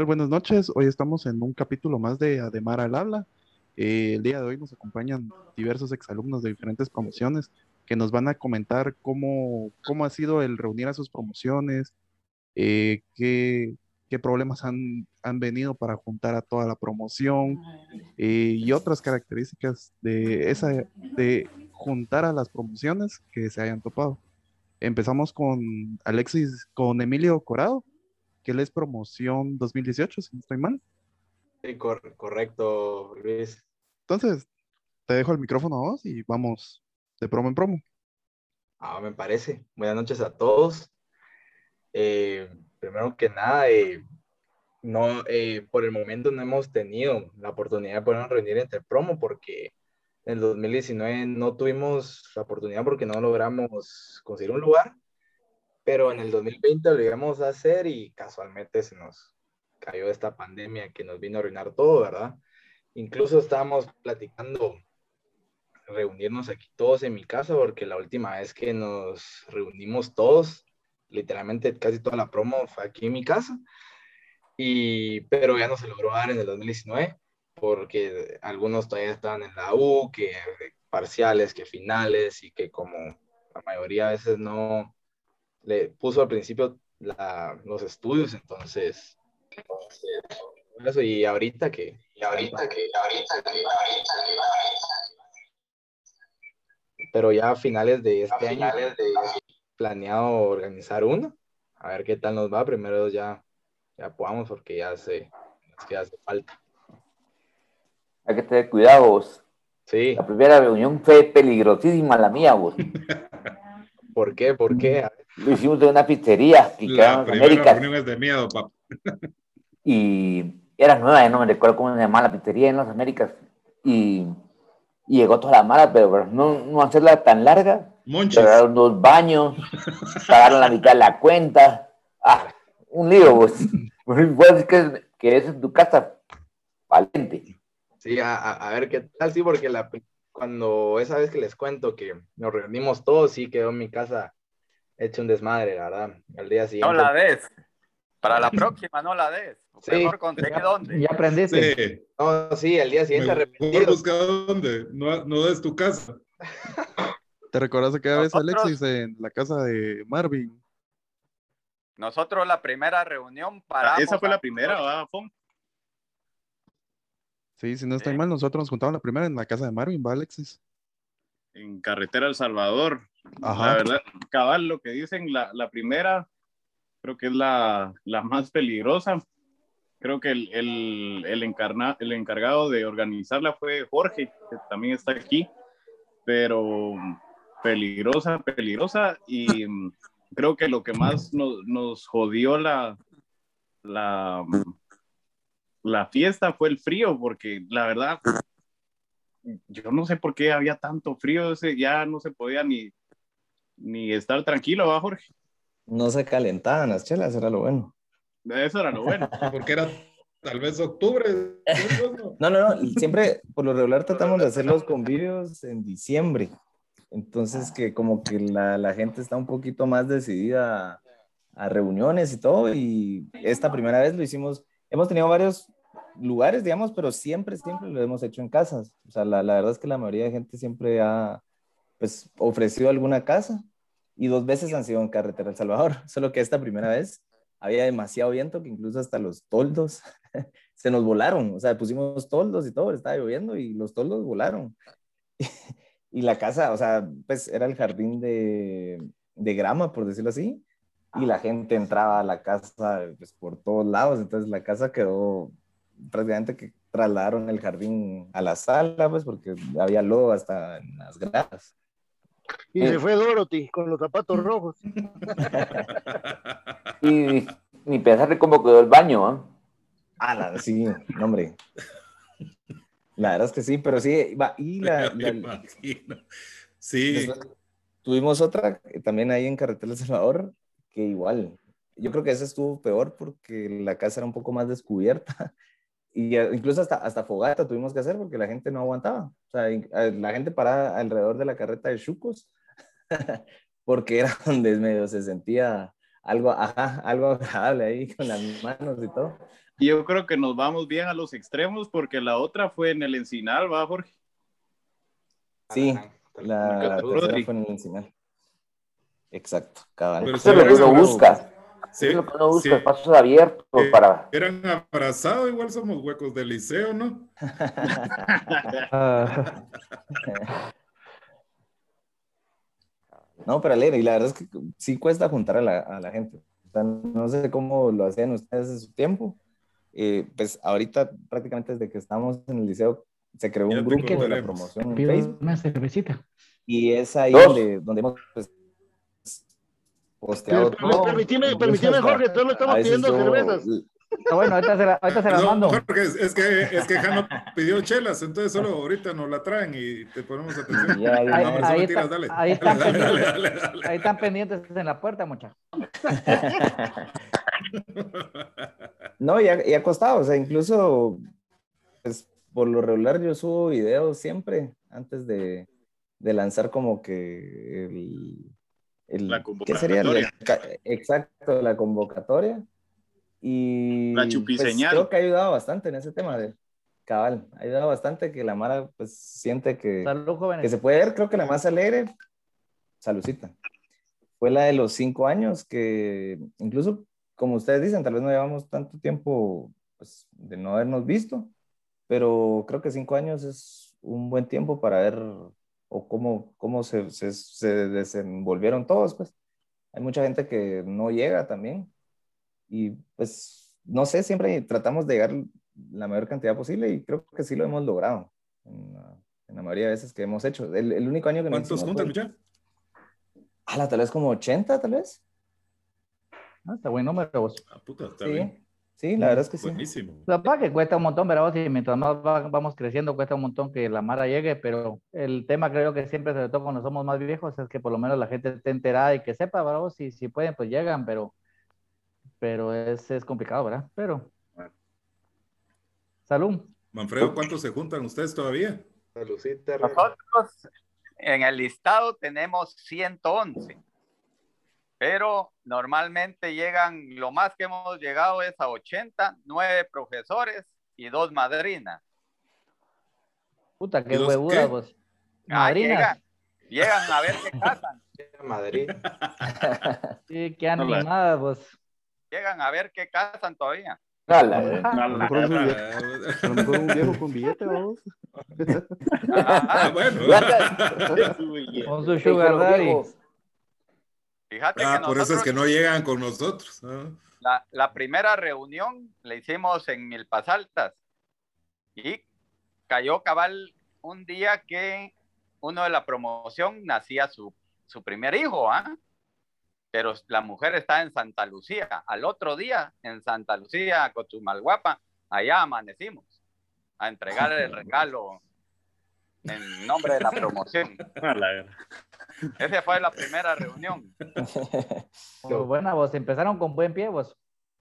Buenas noches. Hoy estamos en un capítulo más de Ademar al Habla. Eh, el día de hoy nos acompañan diversos exalumnos de diferentes promociones que nos van a comentar cómo, cómo ha sido el reunir a sus promociones, eh, qué, qué problemas han, han venido para juntar a toda la promoción eh, y otras características de, esa, de juntar a las promociones que se hayan topado. Empezamos con Alexis, con Emilio Corado, que él es promoción 2018, si no estoy mal. Sí, cor- correcto, Luis. Entonces, te dejo el micrófono a vos y vamos de promo en promo. Ah, me parece. Buenas noches a todos. Eh, primero que nada, eh, no, eh, por el momento no hemos tenido la oportunidad de podernos reunir entre promo porque en el 2019 no tuvimos la oportunidad porque no logramos conseguir un lugar, pero en el 2020 lo íbamos a hacer y casualmente se nos cayó esta pandemia que nos vino a arruinar todo, ¿verdad? Incluso estábamos platicando reunirnos aquí todos en mi casa, porque la última vez que nos reunimos todos, literalmente casi toda la promo fue aquí en mi casa, y, pero ya no se logró dar en el 2019, porque algunos todavía estaban en la U, que parciales, que finales, y que como la mayoría a veces no le puso al principio la- los estudios, entonces, y ahorita que, y ahorita que, ahorita que, ahorita que, pero ya a finales de este año planeado organizar uno, a ver qué tal nos va, primero ya, ya podamos porque ya hace, es que hace falta. Hay que tener cuidado, vos. Sí, La primera reunión fue peligrosísima la mía, vos. ¿por qué? ¿Por qué? Lo hicimos en una pizzería que quedaba La en primera Américas reunión es de miedo, papá. y era nueva, ya no me recuerdo cómo se llamaba la pizzería en las Américas. Y, y llegó toda la mala, pero para no, no hacerla tan larga, Monchis. cerraron dos baños, pagaron la mitad de la cuenta. Ah, un lío, vos. Pues que, que es en tu casa, valiente. Sí, a, a- a ver qué tal, sí, porque la, cuando esa vez que les cuento que nos reunimos todos, sí quedó en mi casa hecho un desmadre, la verdad. Al día siguiente. No la des. Para la próxima no la des. Sí. Mejor conseguí dónde. Ya aprendiste. Sí, No, sí, al día siguiente mejor arrepentido. busca dónde, no, no es tu casa. ¿Te recuerdas aquella vez, Alexis, en la casa de Marvin? Nosotros la primera reunión Ah, paramos. Esa fue a- la primera, ¿verdad, Fon? Sí, si no estoy Sí. mal, nosotros nos juntamos la primera en la casa de Marvin, ¿va, Alexis? En Carretera El Salvador. Ajá. La verdad, cabal, lo que dicen, la, la primera creo que es la, la más peligrosa. Creo que el, el, el, encarna- el encargado de organizarla fue Jorge, que también está aquí, pero peligrosa, peligrosa. Y creo que lo que más nos, nos jodió la, la, la fiesta fue el frío, porque la verdad, yo no sé por qué había tanto frío, ese, ya no se podía ni, ni estar tranquilo, ¿va, Jorge? No se calentaban las chelas, era lo bueno. Eso era lo bueno. Porque era tal vez octubre. ¿no? No, no. Siempre, por lo regular, tratamos de hacer los convivios en diciembre. Entonces, que como que la, la gente está un poquito más decidida a, a reuniones y todo. Y esta primera vez lo hicimos. Hemos tenido varios lugares, digamos, pero siempre, siempre lo hemos hecho en casas. O sea, la, la verdad es que la mayoría de gente siempre ha, pues, ofrecido alguna casa. Y dos veces han sido en Carretera El Salvador. Solo que esta primera vez había demasiado viento que incluso hasta los toldos se nos volaron. O sea, pusimos toldos y todo, estaba lloviendo y los toldos volaron. y la casa, o sea, pues era el jardín de, de grama, por decirlo así. Y la gente entraba a la casa pues, por todos lados. Entonces la casa quedó prácticamente que trasladaron el jardín a la sala, pues porque había lodo hasta en las gradas. Y se fue Dorothy con los zapatos rojos. Y ni pensar cómo quedó el baño, ¿ah? Ah, la- sí, no, hombre. La verdad es que sí, pero sí, va, y la. Sí, después tuvimos otra eh, también ahí en Carretera El Salvador, que igual, yo creo que esa estuvo peor porque la casa era un poco más descubierta y eh, incluso hasta, hasta fogata tuvimos que hacer porque la gente no aguantaba. O sea, eh, la gente paraba alrededor de la carreta de Chucos porque era donde medio se sentía algo, ajá, algo agradable ahí con las manos y todo. Y yo creo que nos vamos bien a los extremos porque la otra fue en el Encinal, ¿va, Jorge? Sí, la, la tercera fue en el Encinal. Exacto, cabal. Pero Eso es lo que uno busca. Sí, es lo que uno busca, sí. espacios abiertos Eh, para... Eran abrazados, igual somos huecos del liceo, ¿no? No, pero alegre, y la verdad es que sí cuesta juntar a la, a la gente. O sea, no sé cómo lo hacían ustedes en su tiempo. Eh, pues ahorita prácticamente desde que estamos en el liceo se creó Ya un grupo de la promoción en Facebook una cervecita. y es ahí donde, donde hemos pues, posteado Pero, todo. permitime, permitime, Jorge, solo estamos A veces pidiendo yo- cervezas. Ah, bueno, ahorita se, la, ahorita se las No, mando. Jorge, es, es que, es que Jano pidió chelas, entonces solo ahorita nos la traen y te ponemos atención. Ya, ya, No, Ahí- ahí dale. ahí están Dale, dale, pendientes. dale, dale. Ahí están pendientes en la puerta, muchachos. No, y ha, y ha costado, o sea, incluso, pues, por lo regular yo subo videos siempre antes de, de lanzar como que el... el La ¿Qué sería? convocatoria. El ca- exacto, la convocatoria. Y La pues, chupiseñal. creo que ha ayudado bastante en ese tema de cabal, ha ayudado bastante que la Mara pues siente que, Salud, que se puede ver, creo que la más alegre, saludcita, fue la de los cinco años, que incluso, como ustedes dicen, tal vez no llevamos tanto tiempo pues, de no habernos visto, pero creo que cinco años es un buen tiempo para ver o cómo, cómo se, se, se desenvolvieron todos, pues. Hay mucha gente que no llega también y pues, no sé, siempre tratamos de llegar la mayor cantidad posible y creo que sí lo hemos logrado en la, en la mayoría de veces que hemos hecho. El, el único año que ¿Cuántos fue- muchachos? Ah, tal vez como 80, tal vez. Ah, está buen número, vos. Ah, puta, está Sí, bien. Sí, la verdad es que sí. Buenísimo. La verdad que cuesta un montón, ¿verdad? vos? Y mientras más va- vamos creciendo, cuesta un montón que la Mara llegue, pero el tema creo que siempre, sobre todo cuando somos más viejos, es que por lo menos la gente esté enterada y que sepa, ¿verdad? vos? Si, si pueden, pues llegan, pero, pero es, es complicado, ¿verdad? Pero. Salud. Manfredo, ¿cuántos se juntan ustedes todavía? Salucita, Rey. Nosotros en el listado tenemos 111, pero normalmente llegan, lo más que hemos llegado es a 80, nueve profesores y dos madrinas. Puta, qué ¿Y los huevudas, qué? vos. Ah, Madrinas. llegan, llegan a ver qué casan, Madrid. Sí, qué animadas, vos. llegan a ver qué casan todavía. Ala, A lo mejor es un viejo, con billete, vamos. Ah, Ah, bueno. Con su sugar daddy. Fíjate Ah, que por eso es que no llegan con nosotros. ah. La, la primera reunión la hicimos en Milpas Altas y cayó cabal un día que uno de la promoción nacía su, su primer hijo, ¿ah? Pero la mujer está en Santa Lucía. Al otro día, en Santa Lucía, Cochumalguapa, allá amanecimos a entregar el regalo en nombre de la promoción. Esa fue la primera reunión. Muy buena, vos. Empezaron con buen pie, vos.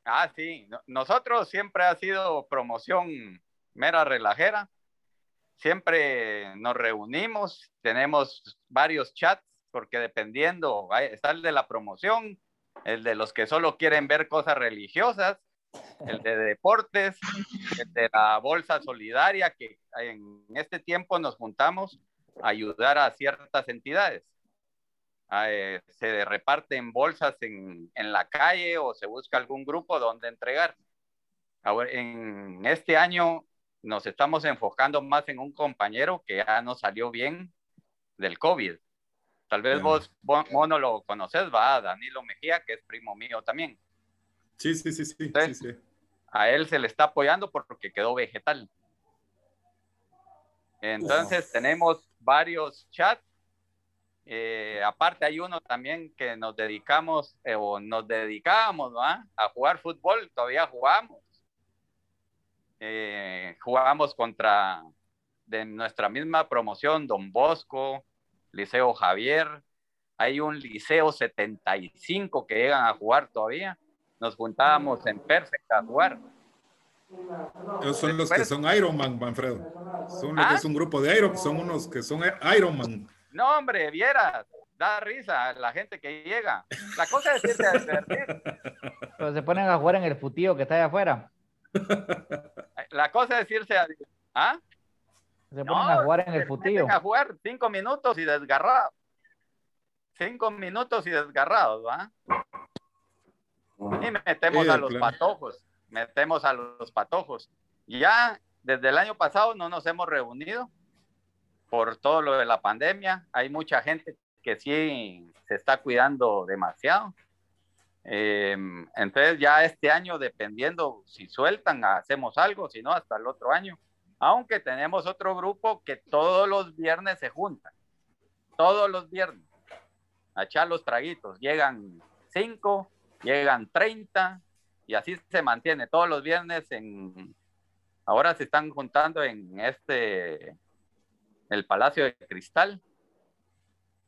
Ah, sí. No- Nosotros siempre ha sido promoción mera relajera. Siempre nos reunimos, tenemos varios chats, porque dependiendo, está el de la promoción, el de los que solo quieren ver cosas religiosas, el de deportes, el de la bolsa solidaria, que en este tiempo nos juntamos a ayudar a ciertas entidades. Ah, eh, se reparten bolsas en, en la calle o se busca algún grupo donde entregar. Ahora, en este año nos estamos enfocando más en un compañero que ya nos salió bien del COVID. Tal vez vos, Mono, lo conoces, va, Danilo Mejía, que es primo mío también. Sí, sí, sí, sí, sí, Sí. sí. A él se le está apoyando porque quedó vegetal. Entonces tenemos varios chats. Eh, aparte hay uno también que nos dedicamos eh, o nos dedicábamos ¿va? a jugar fútbol, todavía jugamos. Eh, jugamos contra de nuestra misma promoción, Don Bosco, Liceo Javier. Hay un Liceo 75 que llegan a jugar todavía. Nos juntábamos en Perfecta a jugar. Esos son los que son Ironman, Manfredo. Son los ¿Ah? que es un grupo de Iron, son unos que son Ironman. No, hombre, vieras, da risa la gente que llega. La cosa es irse a divertir. Pero se ponen a jugar en el futío que está allá afuera. La cosa es irse a... ¿Ah? Se ponen a jugar en el se futillo. meten a jugar cinco minutos y desgarrados. Cinco minutos y desgarrados, ¿va? Y metemos Sí, a los patojos, metemos a los patojos. Y ya desde el año pasado no nos hemos reunido por todo lo de la pandemia. Hay mucha gente que sí se está cuidando demasiado. Eh, entonces ya este año, dependiendo si sueltan, hacemos algo, si no, hasta el otro año. Aunque tenemos otro grupo que todos los viernes se juntan, todos los viernes, a echar los traguitos. Llegan cinco, llegan 30 y así se mantiene todos los viernes en... Ahora se están juntando en este, el Palacio de Cristal.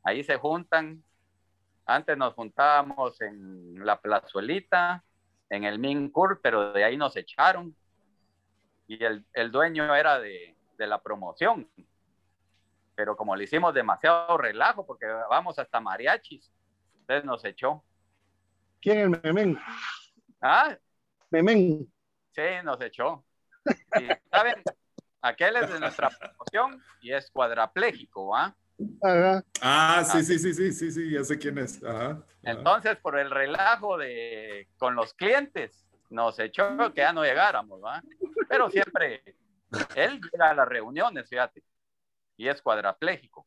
Ahí se juntan. Antes nos juntábamos en la plazuelita, en el Mincur, pero de ahí nos echaron. Y el, el dueño era de, de la promoción. Pero como le hicimos demasiado relajo, porque vamos hasta mariachis, entonces nos echó. ¿Quién es Memén? Ah, Memén. Sí, nos echó. Y, ¿Saben? Aquel es de nuestra promoción y es cuadrapléjico, ¿ah? Ajá. Ah, sí, sí, sí, sí, sí, sí, ya sé quién es. Ajá. ajá. Entonces, por el relajo de con los clientes, nos echó que ya no llegáramos, ¿va? Pero siempre él llega a las reuniones, fíjate, y es cuadraplégico.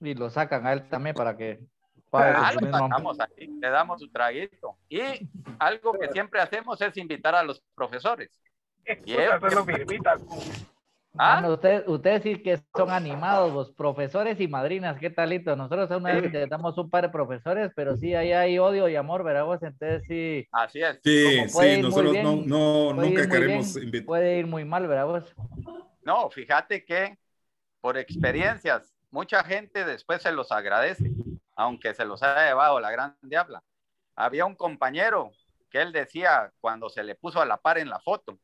Y lo sacan a él también para que pague Ah, lo sacamos ahí, le damos su traguito. Y algo que siempre hacemos es invitar a los profesores. Ah, ¿Ah? no, ustedes, ustedes sí que son animados, los profesores y madrinas, ¿qué talito? Nosotros una vez intentamos un par de profesores, pero sí, ahí hay odio y amor, ¿verdad vos? Entonces sí, Así es. Sí, sí, nosotros no, bien, no, ir nunca queremos invitar. puede ir muy mal, ¿verdad vos? No, fíjate que por experiencias, mucha gente después se los agradece, aunque se los haya llevado la gran diabla. Había un compañero que él decía, cuando se le puso a la par en la foto,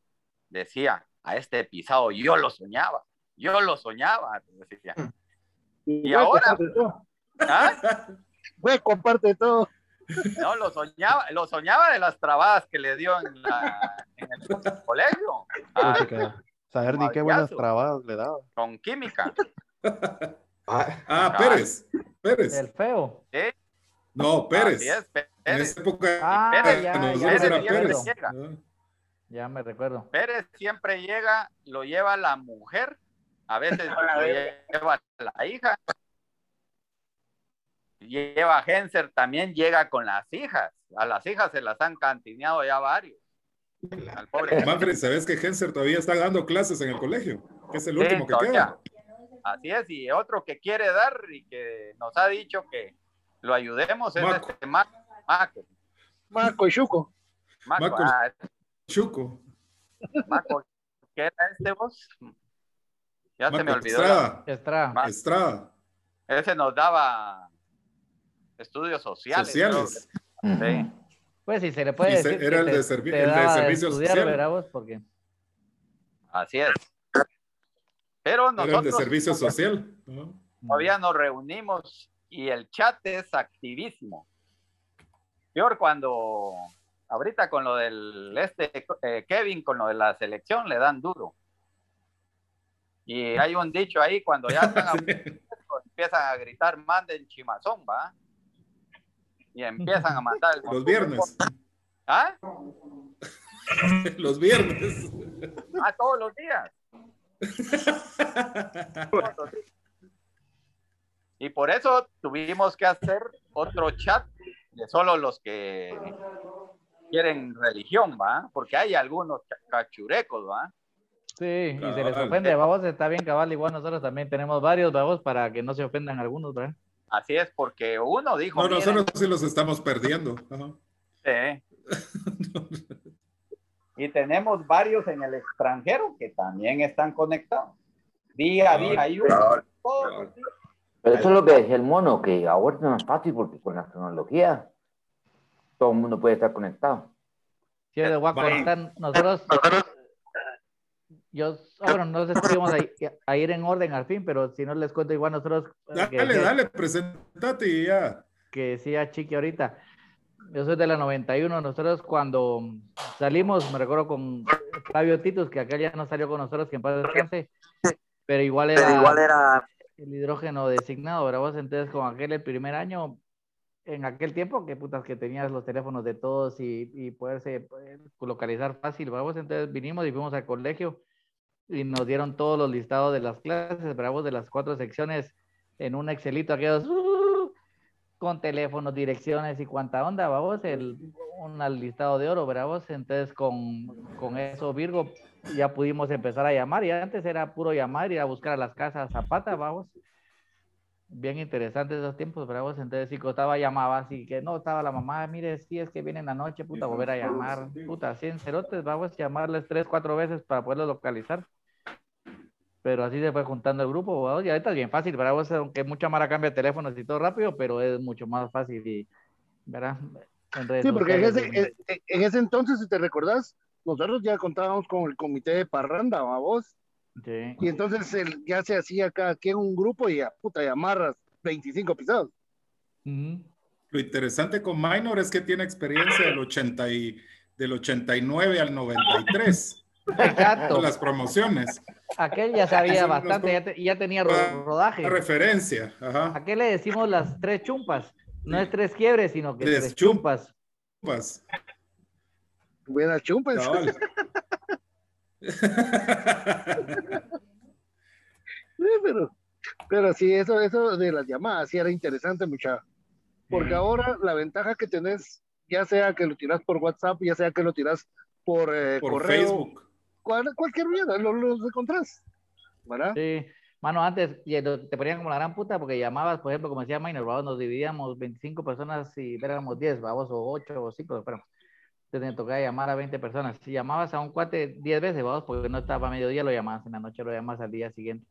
decía, a este pisado yo lo soñaba, yo lo soñaba. decía. Y ahora, comparte todo. ¿ah? Güey, comparte todo. no, lo soñaba, lo soñaba de las trabadas que le dio en, la- en el colegio. Ah, Saber ni qué buenas trabadas le daba. con química. Ah, Ah, Pérez. Pérez. El feo. ¿sí? No, Pérez. Así es, En Pérez. esa época Ah, Pérez, ya, ya, Pérez Pérez. Ya me recuerdo. Pérez siempre llega, lo lleva la mujer, a veces lo lleva la hija. Lleva a Genser, también llega con las hijas. A las hijas se las han cantineado ya varios. Al pobre Manfred, ¿sabes que Henser todavía está dando clases en el colegio? Que es el Sí, último que todavía. queda. Así es, y otro que quiere dar y que nos ha dicho que lo ayudemos es Maco. este Maco. Maco, Marco y Chuco. Maco, Maco. ah, Chuco. Maco, ¿qué era este vos? Ya se me olvidó. la- Estrada. Estrada. Ese nos daba estudios sociales. Sociales. creo que- sí. Pues sí, se le puede decir era que el te- de servi- te el de daba servicio estudiar, social. ¿verdad vos? Porque Así es. Pero Era el de nosotros servicio social. todavía nos reunimos y el chat es activísimo. Peor cuando ahorita con lo del este eh, Kevin, con lo de la selección, le dan duro. Y hay un dicho ahí, cuando ya están a empiezan a gritar, manden chimazón, ¿va? Y empiezan a mandar el Los viernes. ¿Ah? Los viernes. Ah. Todos los días. Y por eso tuvimos que hacer otro chat de solo los que quieren religión, ¿va? Porque hay algunos ca- cachurecos, ¿va? sí, y se les ofende, babos, está bien cabal, igual nosotros también tenemos varios babos para que no se ofendan algunos, ¿verdad? Así es, porque uno dijo, No, "Miren, nosotros sí los estamos perdiendo. Ajá. eh". y tenemos varios en el extranjero que también están conectados. Día a día hay uno. todos. Pero eso es lo que decía el mono, que ahora es más fácil porque con la tecnología todo el mundo puede estar conectado. Sí, les voy a contar, nosotros, yo, ah, bueno, no sé si vamos a, ir- a ir en orden al fin, pero si no les cuento igual nosotros, eh, que Dale, decía- dale, presentate y ya. que decía Chiqui ahorita, Yo soy de la 91. Nosotros cuando salimos, me recuerdo con Flavio Titus, que aquel ya no salió con nosotros, que en paz descanse, pero igual era, Pero igual era el hidrógeno designado, ¿verdad? Vos entonces con aquel el primer año, en aquel tiempo, que putas que tenías los teléfonos de todos y, y poderse pues, localizar fácil. Vos entonces vinimos y fuimos al colegio y nos dieron todos los listados de las clases, bravos de las cuatro secciones en un Excelito, aquellos uh, con teléfonos, direcciones y cuánta onda, vamos, el, un listado de oro, bravos. Entonces, con, con eso, Virgo, ya pudimos empezar a llamar. Y antes era puro llamar, ir a buscar a las casas Zapata, vamos. Bien interesantes esos tiempos, bravos. Entonces, si costaba, llamaba así que no, estaba la mamá, mire, si es que vienen la noche, puta, volver a llamar, puta, 100 cerotes, vamos, llamarles tres, cuatro veces para poderlos localizar pero así se fue juntando el grupo, ¿verdad? y ahorita es bien fácil, ¿verdad? Vos, aunque mucha mara cambia teléfonos y todo rápido, pero es mucho más fácil y, ¿verdad? En Sí, porque en ese, en- en ese entonces, si te recordás, nosotros ya contábamos con el comité de parranda, ¿va vos? Sí. Y entonces el- ya se hacía cada quien un grupo y a puta, y amarras 25 pisados. Lo interesante con Minor es que tiene experiencia del, 80 y, del 89 al 93 Exacto. con las promociones. Aquel ya sabía bastante, ya, te- ya tenía ro- La rodaje. referencia. Ajá. ¿A qué le decimos las tres chumpas? No es tres quiebres, sino que Tres tres chum- chumpas. Pues, Buena chumpa. cabal. Sí, pero, pero sí, eso, eso de las llamadas sí era interesante, mucha. Porque ahora la ventaja que tenés, ya sea que lo tiras por WhatsApp, ya sea que lo tiras por, eh, Por correo, Facebook. cual- cualquier mierda, lo, los encontrás. ¿Verdad? Sí. Mano, antes y lo- te ponían como la gran puta porque llamabas, por ejemplo, como decía Minor, nos dividíamos 25 personas y éramos 10, vamos, o 8 o 5, pero te tocaba llamar a 20 personas. Si llamabas a un cuate 10 veces, vamos, porque no estaba a mediodía, lo llamabas en la noche, lo llamabas al día siguiente.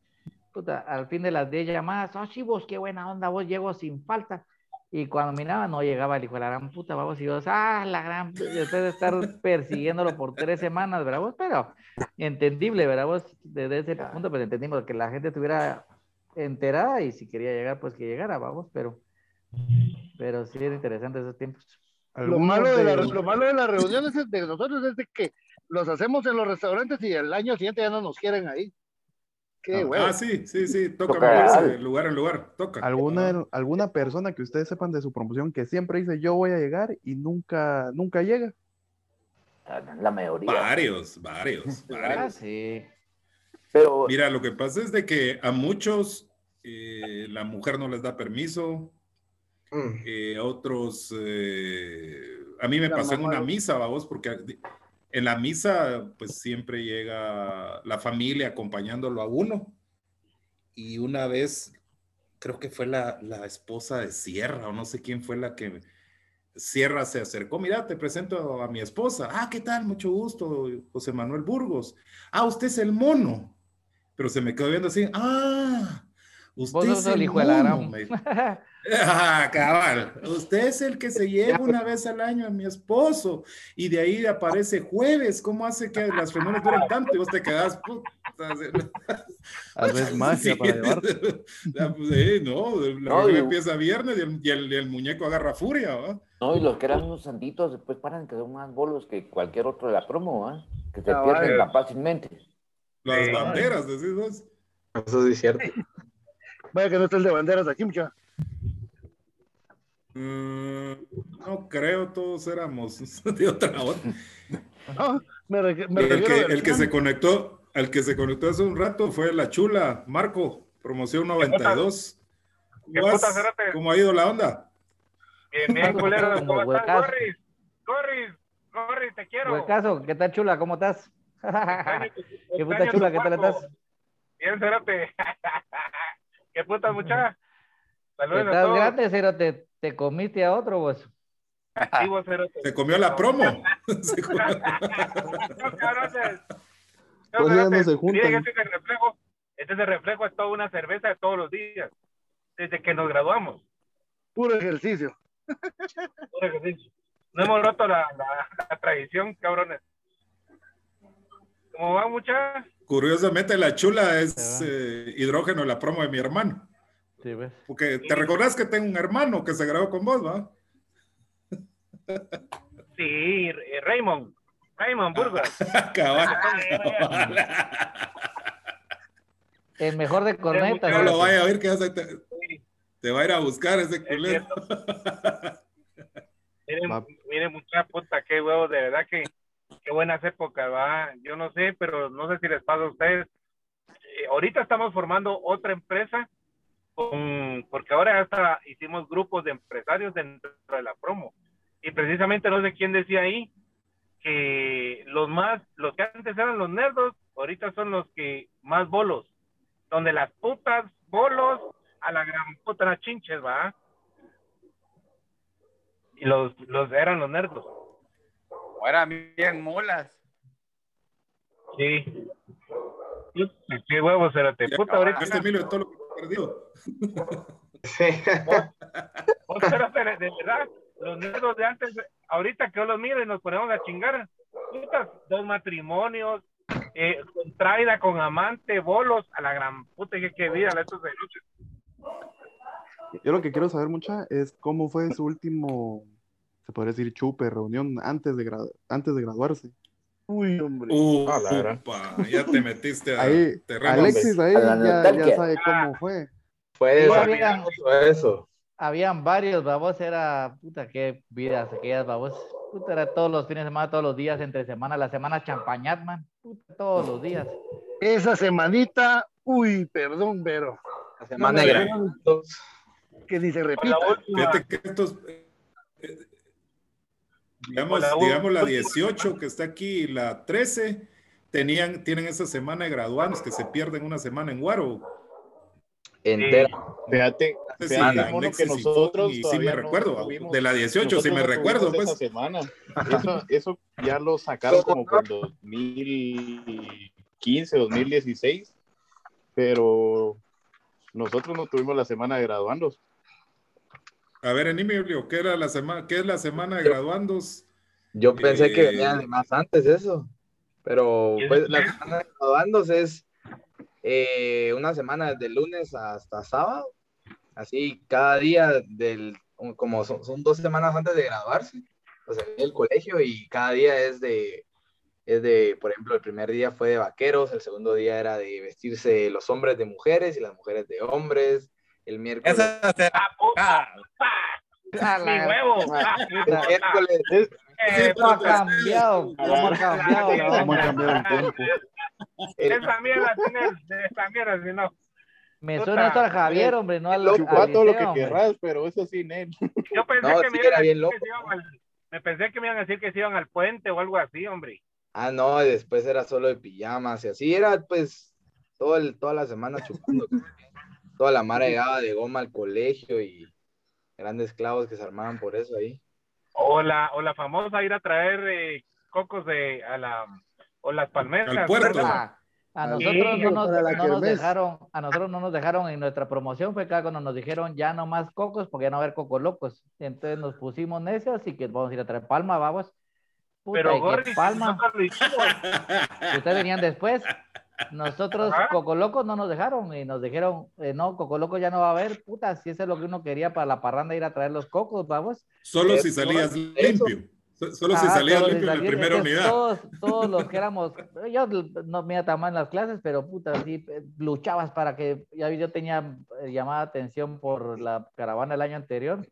Puta, al fin de las 10 llamadas, oh, sí, vos, qué buena onda, vos llego sin falta. Y cuando miraba, no llegaba el hijo de la gran puta, vamos, y vos, ah, la gran, pu-", después de estar persiguiéndolo por tres semanas, ¿verdad vos? Pero entendible, ¿verdad vos? Desde ese punto, pues entendimos que la gente estuviera enterada y si quería llegar, pues que llegara, vamos, pero, pero sí era interesante esos tiempos. Lo malo, de la- lo malo de las reuniones es de nosotros es de que los hacemos en los restaurantes y el año siguiente ya no nos quieren ahí. Qué huevo. Ah, sí, sí, sí. Toca Toca de lugar en lugar. Toca. ¿Alguna, alguna persona que ustedes sepan de su promoción que siempre dice yo voy a llegar y nunca, nunca llega. la mayoría. Varios, varios, Ah, varios. sí. Pero Mira, lo que pasa es de que a muchos eh, la mujer no les da permiso, Mm. eh, otros, eh, a mí me La pasó en una no- misa, vamos, porque en la misa pues siempre llega la familia acompañándolo a uno. Y una vez, creo que fue la, la esposa de Sierra o no sé quién fue la que Sierra se acercó, mira, te presento a mi esposa. Ah, ¿qué tal? Mucho gusto, José Manuel Burgos. Ah, usted es el mono. Pero se me quedó viendo así, ah, usted Vos es sos el el hijo de la mono. me- Ah, cabal. Usted es el que se lleva una vez al año a mi esposo y de ahí aparece jueves. ¿Cómo hace que las reuniones duren tanto? Y vos te quedás. puta, Tal vez magia Sí. para llevar. Pues, sí, no, la No, y- empieza viernes y el, y el- y el muñeco agarra furia, ¿va? No, y los que eran unos santitos después paran que son más bolos que cualquier otro de la promo, ¿ah? Que se Ah, pierden vale. tan fácilmente. Las banderas, decís vos. Eso sí es cierto. Vaya que no está el de banderas aquí, mucha. Mm, no creo, todos éramos de otra onda. No, me, re- me El que, al el que plan. se conectó, el que se conectó hace un rato fue la chula, Marco, promoción 92. ¿Qué puta? ¿Cómo ha ido la onda? Bien, bien, culero. ¿Cómo estás? Gorris, Gorris, te quiero. Huecazo, ¿qué tal chula? ¿Cómo estás? ¿Qué puta chula? ¿Qué tal estás? Bien, cerote. ¿Qué puta, muchacha? Saludos a Estás todos. grande, te, te comiste a otro vos. Sí, vos, cerote. Se comió la promo. Se comió- No, cabrones. No, Pues ya cerote. no se juntan. Miren, este es el reflejo. Este es el reflejo, es toda una cerveza de todos los días. Desde que nos graduamos. Puro ejercicio. Puro ejercicio. No hemos roto la, la, la tradición, cabrones. ¿Cómo va, muchachos? Curiosamente, la chula es eh, hidrógeno, la promo de mi hermano. Sí, ves. Porque te recordás que tengo un hermano que se grabó con vos, ¿va? Sí, eh, Raymond. Raymond Burgos. Cabal, Ah, cabal. El mejor de cornetas. No lo vaya a ver que vas a- te, te va a ir a buscar ese culero. Miren, mucha puta, qué huevos, de verdad que qué buenas épocas, va. Yo no sé, pero no sé si les pasa a ustedes. Eh, ahorita estamos formando otra empresa, con, porque ahora hasta hicimos grupos de empresarios dentro de la promo. Y precisamente no sé quién decía ahí que los más, los que antes eran los nerdos, ahorita son los que más bolos, donde las putas bolos a la gran puta las chinches, va. Y los, los eran los nerdos. O eran bien mulas. Sí. Qué huevos, cerote. Puta, ahorita. Este Emilio de todo lo que perdió. Sí. de, verdad, los nerdos de antes, ahorita que yo los miro y nos ponemos a chingar. Putas, dos matrimonios, eh, con traida, con amante, bolos, a la gran puta, que qué vida, la estos. Yo lo que quiero saber mucha es cómo fue su último, se podría decir, chupe, reunión antes de, gra- antes de graduarse. Uy, hombre. Uh, Ah, la verdad. upa, ya te metiste a Ahí, terreno. Alexis ahí A ya, sabe cómo fue. Fue desastroso eso. Habían varios, babos, era, puta, qué vidas aquellas, babos. Puta, era todos los fines de semana, todos los días, entre semana, la semana champañat, man. Puta, todos los días. Esa semanita, uy, perdón, pero La semana No, graduados. que ni se repita. Fíjate que estos, eh, digamos, Hola, digamos la última. 18 que está aquí y la 13, tenían, tienen esa semana de graduados que se pierden una semana en Guaro. Entera. Fíjate, Sí, fíjate, Semana. mono, que nosotros y sí me no recuerdo, tuvimos- de la 18 sí nosotros me no recuerdo, pues. esa semana. Eso, eso ya lo sacaron como por 2015, 2016, pero nosotros no tuvimos la semana de graduandos. A ver, Emilio, ¿qué, era la semana, ¿qué es la semana de graduandos? Yo pensé que Eh, venía de más antes eso. Pero ¿Y pues la semana de graduandos es eh, una semana de lunes hasta sábado. Así cada día del, como son, son dos semanas antes de graduarse, pues en el colegio y cada día es de, es de, por ejemplo, el primer día fue de vaqueros, el segundo día era de vestirse los hombres de mujeres y las mujeres de hombres. El miércoles, Esa será. Ah, puta, A mi huevo. Ah, el miércoles, eh, ¿Cómo ha cambiado? ¿Cómo ha cambiado? ¿Cómo ha cambiado el tiempo? el- Esa mierda tiene, esa mierda, si no. Me suena esto al Javier, hombre, no al, al Chupa todo lo que querrás, pero eso sí, Nel. Yo pensé No, que sí, me iban bien decir loco. que se iban al, me pensé que me iban a decir que se iban al puente o algo así, hombre. Ah, no, y después era solo de pijamas y así era, pues, todo el, toda la semana chupando. Toda la mara llegaba de goma al colegio y grandes clavos que se armaban por eso ahí. O la, o la famosa ir a traer eh, cocos de, a la, o las palmeras. Al puerto. ¿verdad? A, Sí, nosotros no nos, no dejaron, a nosotros no nos dejaron en nuestra promoción, fue acá cuando nos dijeron ya no más cocos, porque ya no va a haber cocos locos. Entonces nos pusimos necios y que vamos a ir a traer palma, vamos. Puta, Pero ¿y qué Gordy, palma. Ustedes venían después. Nosotros, Ajá. Coco Locos, no nos dejaron y nos dijeron, eh, no, Coco Loco ya no va a haber, puta, si eso es lo que uno quería para la parranda, ir a traer los cocos, vamos. Solo Eso, si salías limpio. So- Solo si salías limpio en la primera entonces, unidad. Todos, todos los que éramos, yo no me iba tan mal en las clases, pero puta, sí, eh, luchabas para que, ya yo tenía eh, llamada atención por la caravana el año anterior,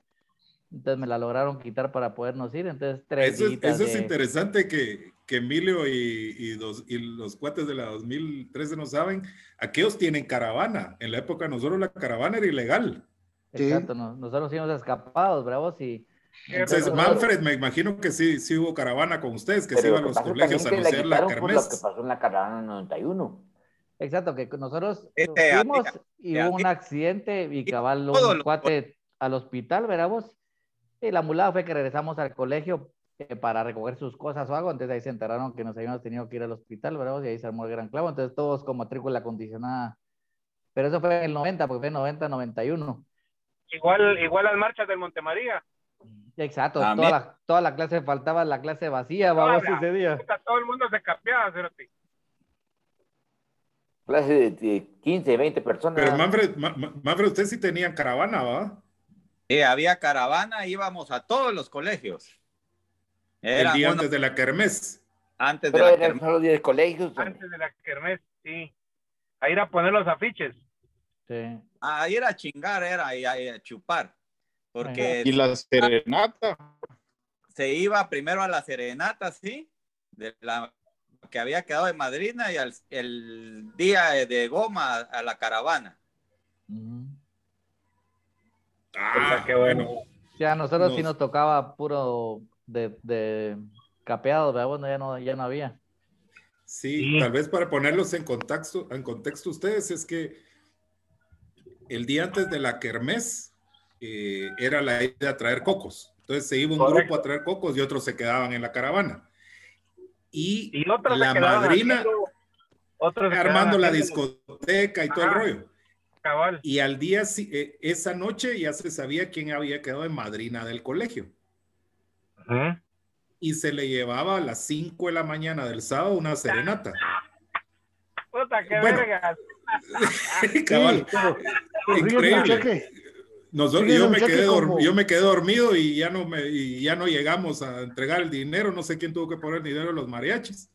entonces me la lograron quitar para podernos ir, entonces tres Eso eso es interesante que, que Emilio y, y dos- y los cuates de la 2013 no saben. Aquellos tienen caravana. En la época de nosotros la caravana era ilegal. Exacto, no- nosotros íbamos escapados, bravos, y Entonces, Manfred, me imagino que sí, sí hubo caravana con ustedes, que se iban a los colegios a anunciar la por lo que kermés. pasó en la caravana 91. Exacto, que nosotros Este, fuimos amiga, y hubo un amiga. accidente y cabal un lo- cuate al hospital, ¿verdad vos? Y la mulada fue que regresamos al colegio eh, para recoger sus cosas o algo, entonces ahí se enteraron que nos habíamos tenido que ir al hospital, ¿verdad? Y ahí se armó el gran clavo, entonces todos con matrícula acondicionada. Pero eso fue en el 90, porque fue en 90, 91. Igual, igual las marchas del Montemaría. Exacto, También. toda la, toda la clase faltaba la clase vacía, vamos, ese día. Puta, todo el mundo se capeaba, cerote. Clase de, de 15, 20 personas. Pero Manfred, Ma- Ma- Manfred, ustedes sí tenían caravana, ¿va? Sí, había caravana, íbamos a todos los colegios. Era el día uno antes de la kermés. antes de Pero la eran kermés. solo 10 colegios. Antes de la kermés, sí. A ir a poner los afiches. Sí. A ir a chingar era y a, a chupar. Porque Y la serenata. se iba primero a la serenata, ¿sí? De la que había quedado de madrina y al el día de goma a, a la caravana. Ujú. Ah, qué bueno. bueno. Sí, a nosotros sí Nos- nos tocaba puro de, de capeados, ¿verdad? Bueno, ya no, ya no había. Sí, Sí. tal vez para ponerlos en contexto, en contexto ustedes, es que el día antes de la kermés eh, era la idea de traer cocos. Entonces se iba un Correcto. grupo a traer cocos y otros se quedaban en la caravana. Y, Y la madrina haciendo- armando la discoteca y todo el Ajá. rollo. Cabal. Y al día, eh, esa noche ya se sabía quién había quedado de madrina del colegio. Y se le llevaba a las 5 de la mañana del sábado una serenata. Puta, qué Bueno. vergas. Cabal. pero- pero fíjate, Increíble. Nosotros, yo, me quedé como- yo me quedé dormido y ya, no me, y ya no llegamos a entregar el dinero. No sé quién tuvo que poner dinero en los mariachis.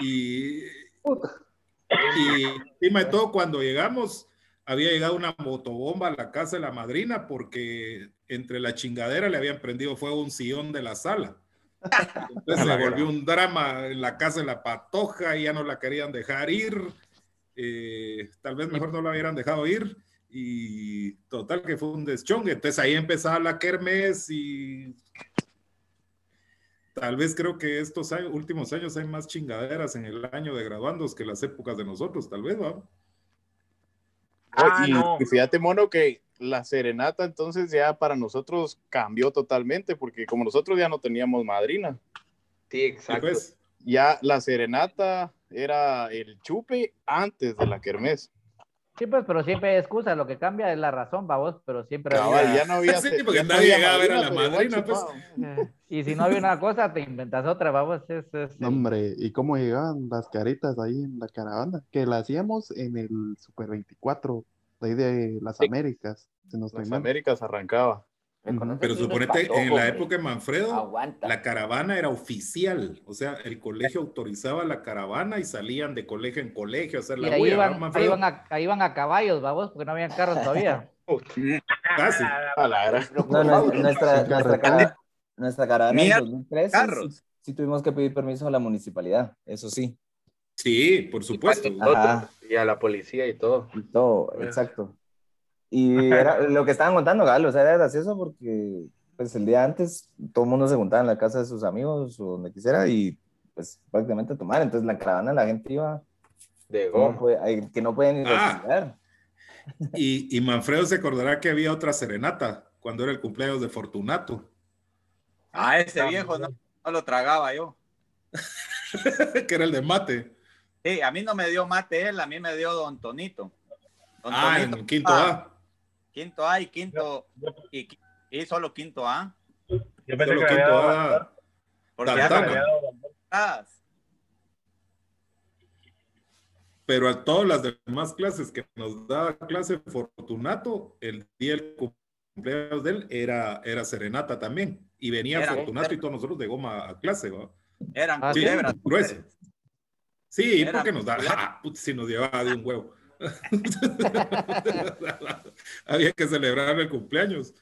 Y, y encima de todo, cuando llegamos, había llegado una motobomba a la casa de la madrina porque entre la chingadera le habían prendido fuego un sillón de la sala. Entonces se volvió un drama en la casa de la patoja y ya no la querían dejar ir. Eh, tal vez mejor no la hubieran dejado ir. Y total que fue un deschongue. Entonces ahí empezaba la kermés y tal vez creo que estos años- últimos años hay más chingaderas en el año de graduandos que las épocas de nosotros, tal vez, ¿no? Ah, y, no. y fíjate, mono, que la serenata entonces ya para nosotros cambió totalmente, porque como nosotros ya no teníamos madrina, Sí, Sí, exacto. pues. ya la serenata era el chupe antes de la kermés. Sí, pues, pero siempre hay excusa. Lo que cambia es la razón, babos, pero siempre Cabal, había- ya no había. Sí, porque nadie llegaba a ver a la madrina, pues. Eh, Y si no había una cosa, te inventas otra, babos. Es, es- No, hombre, ¿y cómo llegaban las caritas ahí en la caravana? Que la hacíamos en el Super 24, de ahí de las Sí. Américas, si no estoy Las. Américas arrancaba. Pero suponete, en la hombre. época de Manfredo, Aguanta. la caravana era oficial. O sea, el colegio autorizaba la caravana y salían de colegio en colegio a hacer y la ¿verdad, iban, ahí, iban a, ahí iban a caballos, babos, porque no habían carros todavía. Casi. No, no, nuestra, nuestra, carretera. cara- nuestra caravana en Mierda, 2013 carros. sí, sí tuvimos que pedir permiso a la municipalidad, eso sí. Sí, por supuesto. Y a la policía y todo. Y todo, exacto. Y era lo que estaban contando, Galo, o sea, era gracioso porque pues el día antes todo el mundo se juntaba en la casa de sus amigos o donde quisiera y pues prácticamente a tomar. Entonces la caravana la gente iba De que no goma. que no pueden ni Ah. Y, y Manfredo se acordará que había otra serenata cuando era el cumpleaños de Fortunato, Ah, ese viejo no, no lo tragaba yo. que era el de mate. Sí, a mí no me dio mate él, a mí me dio Don Tonito. Don Ah, Tonito, en quinto ah, A. Quinto A y quinto y, y solo quinto A. Yo pensé Solo que había quinto dado A. Porque había. Pero a todas las demás clases que nos daba clase Fortunato, el día del cumpleaños de él era, era serenata también. Y venía Era- Fortunato y todos nosotros de goma a clase, ¿va? Eran sí, culebras. grueso. Sí, porque nos da, ah, put, si nos llevaba de un huevo. Había que celebrar el cumpleaños.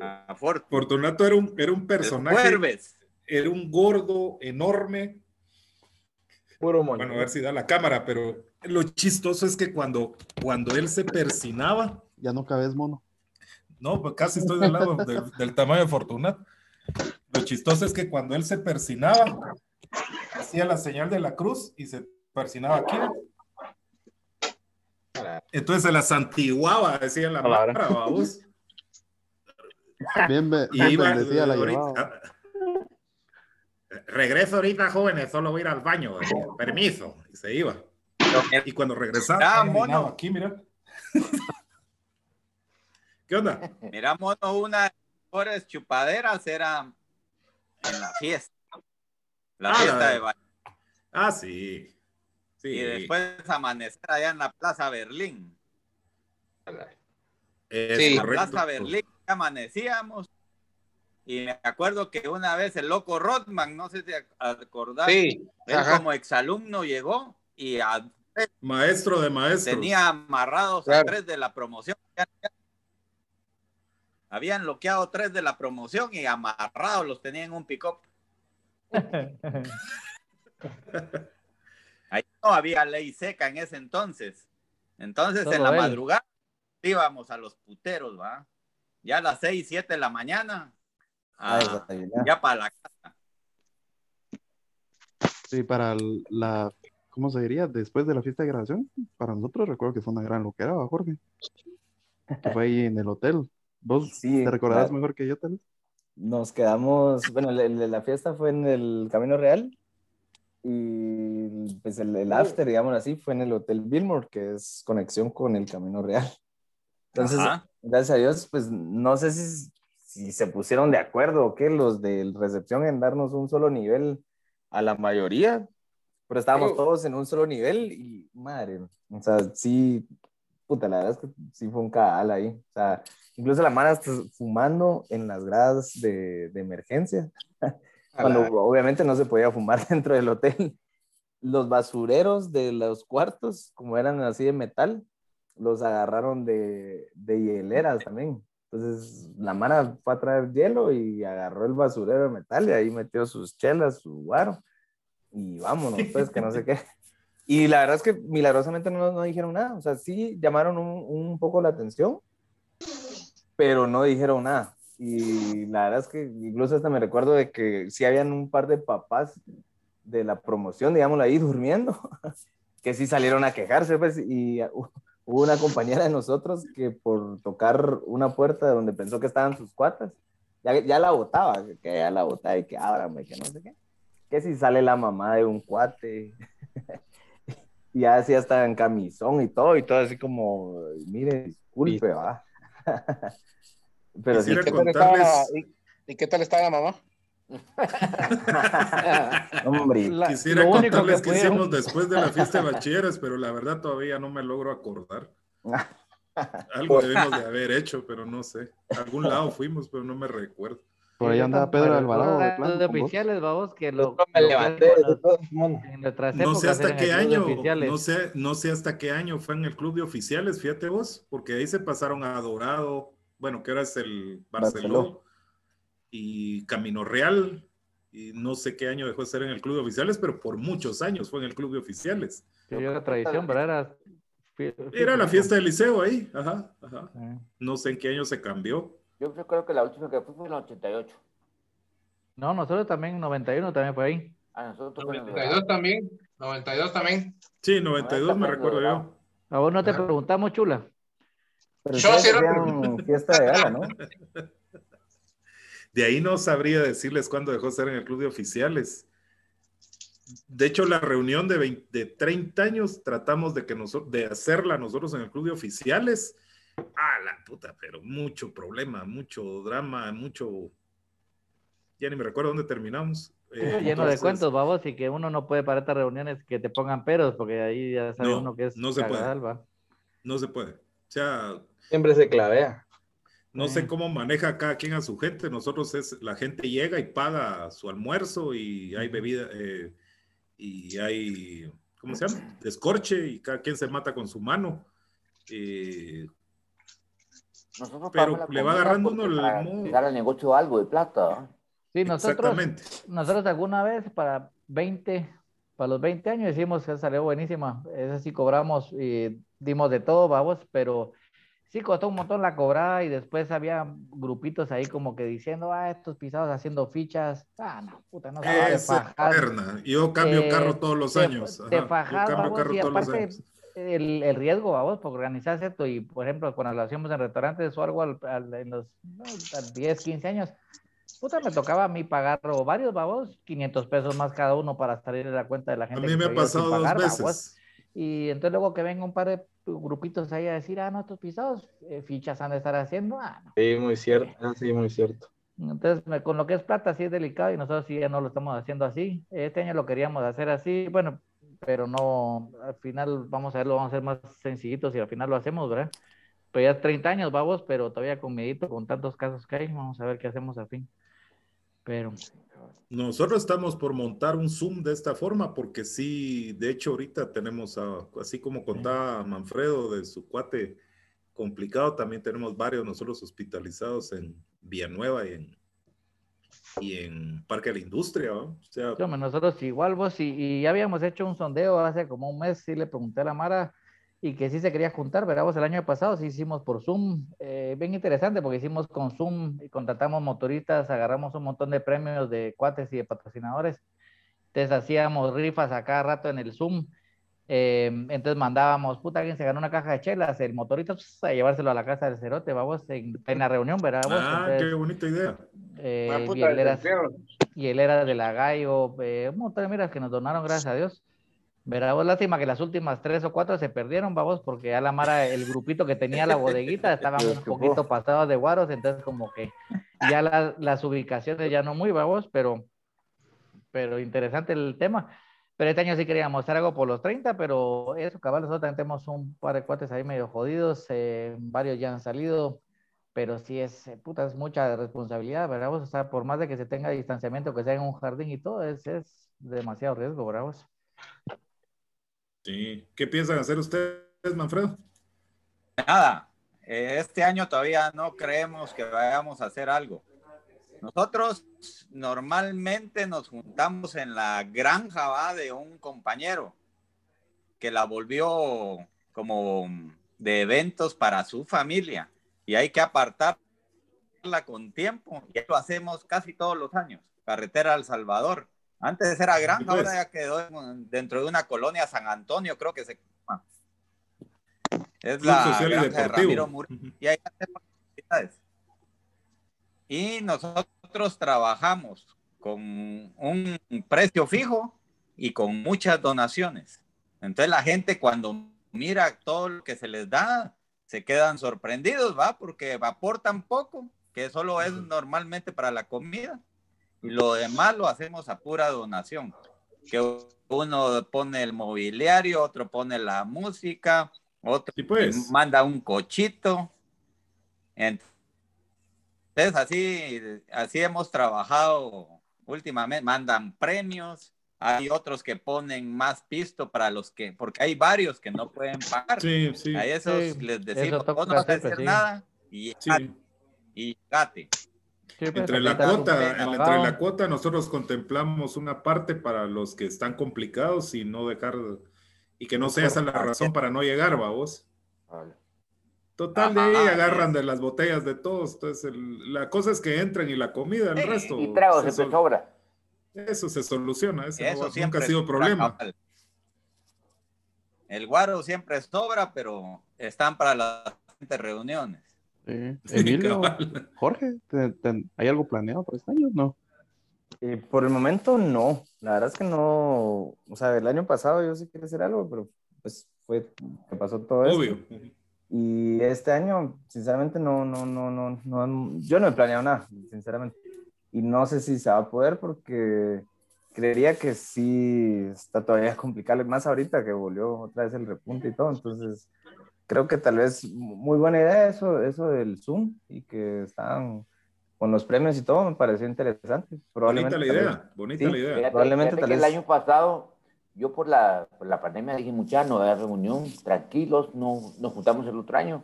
Ah, Fort- Fortunato era un, era un personaje, era un gordo enorme. Puro moño. Bueno, a ver si da la cámara, pero lo chistoso es que cuando, cuando él se persinaba, Ya no cabes mono. no, pues casi estoy del lado del, del tamaño de Fortunato. Lo chistoso es que cuando él se persinaba, hacía la señal de la cruz y se persinaba aquí. Entonces se la santiguaba, decía la mara, babos. Bien, Y bien iba la ahorita-. Regreso ahorita, jóvenes, solo voy a ir al baño. eh, Permiso. Y se iba. Y cuando regresaba, Ah, mono. aquí, mira. ¿Qué onda? Mira, mono, una de las mejores chupaderas era en la fiesta. La Ah, fiesta la- de baile. Ah, sí. Sí. Y después amanecer allá en la Plaza Berlín. Es En la. Plaza Berlín amanecíamos Y me acuerdo que una vez el loco Rodman, no sé si te acordás, Sí, él ajá. como exalumno llegó y a- Maestro de maestros. tenía amarrados a tres de la promoción. Habían bloqueado tres de la promoción y amarrados los tenían en un pick-up. No había ley seca en ese entonces. Entonces, Solo en la él. madrugada íbamos a los puteros, ¿va? Ya a las seis, siete de la mañana. Ya para la casa. Sí, para la, ¿cómo se diría? Después de la fiesta de graduación, para nosotros recuerdo que fue una gran loquera, ¿va, Jorge. Que fue ahí en el hotel. ¿Vos Sí, te recordarás claro. mejor que yo, tal vez? Nos quedamos, bueno, la fiesta fue en el Camino Real y pues el, el after, digamos así, fue en el Hotel Billmore, que es conexión con el Camino Real. Entonces, Ajá. gracias a Dios, pues no sé si, si se pusieron de acuerdo o qué, los de recepción en darnos un solo nivel a la mayoría, pero estábamos todos en un solo nivel y madre, o sea, sí, puta, la verdad es que sí fue un caal ahí, o sea, incluso la mano está fumando en las gradas de, de emergencia, cuando obviamente no se podía fumar dentro del hotel. Los basureros de los cuartos, como eran así de metal, los agarraron de, de hieleras también. Entonces, la Mara fue a traer hielo y agarró el basurero de metal y ahí metió sus chelas, su guaro. Y vámonos, pues, que no sé qué. Y la verdad es que milagrosamente no, no dijeron nada. O sea, sí llamaron un, un poco la atención, pero no dijeron nada. Y la verdad es que incluso hasta me recuerdo de que sí habían un par de papás de la promoción, digámoslo ahí, durmiendo, que sí salieron a quejarse, pues, y hubo una compañera de nosotros que por tocar una puerta donde pensó que estaban sus cuatas, ya, ya la botaba, que ya la botaba y que ábrame, que no sé qué. Que si sale la mamá de un cuate, y así hasta en camisón y todo, y todo así como, mire, disculpe, va. Pero Quisiera ¿Qué tal estaba, contarles, y, y qué tal estaba la mamá? hombre, La- quisiera lo único que contarles que pudieron- hicimos después de la fiesta de bachilleres, pero la verdad todavía no me logro acordar. Algo debemos de haber hecho, pero no sé. A algún lado fuimos, pero no me recuerdo. Por ahí andaba Pedro Alvarado de plano de oficiales, vamos, que lo, Yo me que levanté de todo el mundo. No sé hasta qué año, no sé, no sé hasta qué año fue en el club de oficiales, fíjate vos, porque ahí se pasaron a Dorado, bueno, que ahora es el Barceló, Barceló. y Camino Real, y no sé qué año dejó de ser en el club de oficiales, pero por muchos años fue en el club de oficiales. Que la tradición, pero era... Era la fiesta del liceo ahí, ajá, ajá. No sé en qué año se cambió. Yo recuerdo que la última que fui fue en el 88. No, nosotros también, 91 también fue ahí. A nosotros fue en el 92 también, 92 también. Sí, 92 me recuerdo yo. A vos no te Ajá. preguntamos, chula. Pero Yo sí era- fiesta de gala, ¿no? De ahí no sabría decirles cuándo dejó de ser en el club de oficiales. De hecho, la reunión de, 20 de 30 años tratamos de, que nosotros, de hacerla nosotros en el club de oficiales. Ah, la puta, pero mucho problema, mucho drama, mucho... Ya ni me recuerdo dónde terminamos. Eh, Lleno de cuentos, babos, y que uno no puede para estas reuniones que te pongan peros, porque ahí ya sabe No, uno que es no se puede. va. No se puede. O sea, Siempre se clavea. No Mm. sé cómo maneja cada quien a su gente. Nosotros es, la gente llega y paga su almuerzo y hay bebida eh, y hay, ¿cómo se llama? Descorche y cada quien se mata con su mano. Eh, Nosotros Pero le va agarrando uno el dar al negocio algo de plata. Sí, nosotros, exactamente. nosotros alguna vez para 20, para los 20 años hicimos que salió buenísima. Esa sí cobramos y dimos de todo, babos, pero sí costó un montón la cobrada y después había grupitos ahí como que diciendo, ah, estos pisados haciendo fichas. Ah, no, puta, no se Esa. Yo cambio Eh, carro todos los te- años. Te Ajá, fajas, Yo cambio babos, carro y todos los aparte años. el, el riesgo, vamos, por organizar esto y, por ejemplo, cuando lo hacíamos en restaurantes o algo al- al- en los no, a 10, 15 años, puta, me tocaba a mí pagar o varios, babos, 500 pesos más cada uno para salir de la cuenta de la A gente. mí que me ha pasado dos pagar, babos. veces. Y entonces luego que venga un par de grupitos ahí a decir, ah, no, estos pisados, eh, fichas han de estar haciendo, ah, no. Sí, muy cierto. Ah, Sí, muy cierto. Entonces, con lo que es plata, sí es delicado y nosotros sí ya no lo estamos haciendo así. Este año lo queríamos hacer así, bueno, pero no, al final vamos a verlo, vamos a ser más sencillitos y al final lo hacemos, ¿verdad? Pero ya es 30 años, vamos, pero todavía con miedito, con tantos casos que hay, vamos a ver qué hacemos al fin. Pero Nosotros estamos por montar un Zoom de esta forma, porque sí, de hecho ahorita tenemos, a- así como contaba Manfredo de su cuate complicado, también tenemos varios nosotros hospitalizados en Villanueva y en, y en Parque de la Industria, ¿va? O sea, Sí, nosotros igual vos y, y ya habíamos hecho un sondeo hace como un mes, sí le pregunté a la Mara y que sí se quería juntar, ¿verdad? Vos el año pasado sí hicimos por Zoom, eh, bien interesante porque hicimos con Zoom y contratamos motoristas, agarramos un montón de premios de cuates y de patrocinadores, entonces hacíamos rifas a cada rato en el Zoom, eh, entonces mandábamos, puta, alguien se ganó una caja de chelas, el motorista pues, a llevárselo a la casa del cerote, vamos, en, en la reunión, ¿verdad? vos? ah, Entonces, qué bonita idea. eh, Ah, y puta, él era- desempleado. y él era de la Gallo, eh, un montón de miras que nos donaron, gracias a Dios. Verá, vos lástima que las últimas tres o cuatro se perdieron, vamos, porque ya la Mara, el grupito que tenía la bodeguita, estaban un poquito pasados de guaros, entonces como que ya la- las ubicaciones ya no muy, vamos, pero, pero interesante el tema. Pero este año sí queríamos hacer algo por los 30, pero eso, cabal, nosotros también tenemos un par de cuates ahí medio jodidos, eh, varios ya han salido, pero sí es, eh, puta, es mucha responsabilidad, ¿verdad? vos? O sea, por más de que se tenga distanciamiento, que sea en un jardín y todo, es, es demasiado riesgo, ¿verdad? vos? Sí. ¿Qué piensan hacer ustedes, Manfredo? Nada, eh, este año todavía no creemos que vayamos a hacer algo. Nosotros normalmente nos juntamos en la granja de un compañero que la volvió como de eventos para su familia y hay que apartarla con tiempo y lo hacemos casi todos los años. Carretera al Salvador. Antes era granja, Pues. ahora ya quedó en- dentro de una colonia San Antonio, creo que se llama. Es la granja de. Ramiro Murillo y ahí hacemos actividades. Y nosotros trabajamos con un precio fijo y con muchas donaciones. Entonces la gente cuando mira todo lo que se les da, se quedan sorprendidos, ¿va? Porque aportan poco, que solo es normalmente para la comida, y lo demás lo hacemos a pura donación. Que uno pone el mobiliario, otro pone la música, otro Sí, pues. manda un cochito. Entonces, así, así hemos trabajado últimamente. Mandan premios. Hay otros que ponen más pisto para los que, porque hay varios que no pueden pagar. Sí, sí. A esos Sí, les decimos, vos no vas a hacer sí. nada y, Sí. y gate. Sí, pues, Entre la cuota, entre la cuota nosotros contemplamos una parte para los que están complicados y no dejar y que no sea esa la razón para no llegar, vos. Total, de ahí Ajá, agarran de las botellas de todos. Entonces, el- la cosa es que entren y la comida, el Sí, resto. Y tragos se sol- sobra. Eso se soluciona, eso, siempre nunca ha sido problema. cabal. El guaro siempre sobra, pero están para las siguientes reuniones. Sí. Sí, Emilio. Jorge, ¿te- te- ¿hay algo planeado para este año? No. Eh, por el momento no, la verdad es que no, o sea, el año pasado yo sí quería hacer algo, pero pues fue que pasó todo esto. Obvio. Y este año, sinceramente, no, no, no, no, no, yo no he planeado nada, sinceramente. Y no sé si se va a poder porque creería que sí está todavía complicado, más ahorita que volvió otra vez el repunte y todo. Entonces, creo que tal vez muy buena idea eso, eso del Zoom y que están con los premios y todo, me pareció interesante. Bonita Probablemente la tal vez- idea, bonita Sí. la idea. Fíjate, Probablemente fíjate tal que el vez- año pasado, yo por la, por la pandemia dije, mucha no hay reunión, tranquilos, no, nos juntamos el otro año.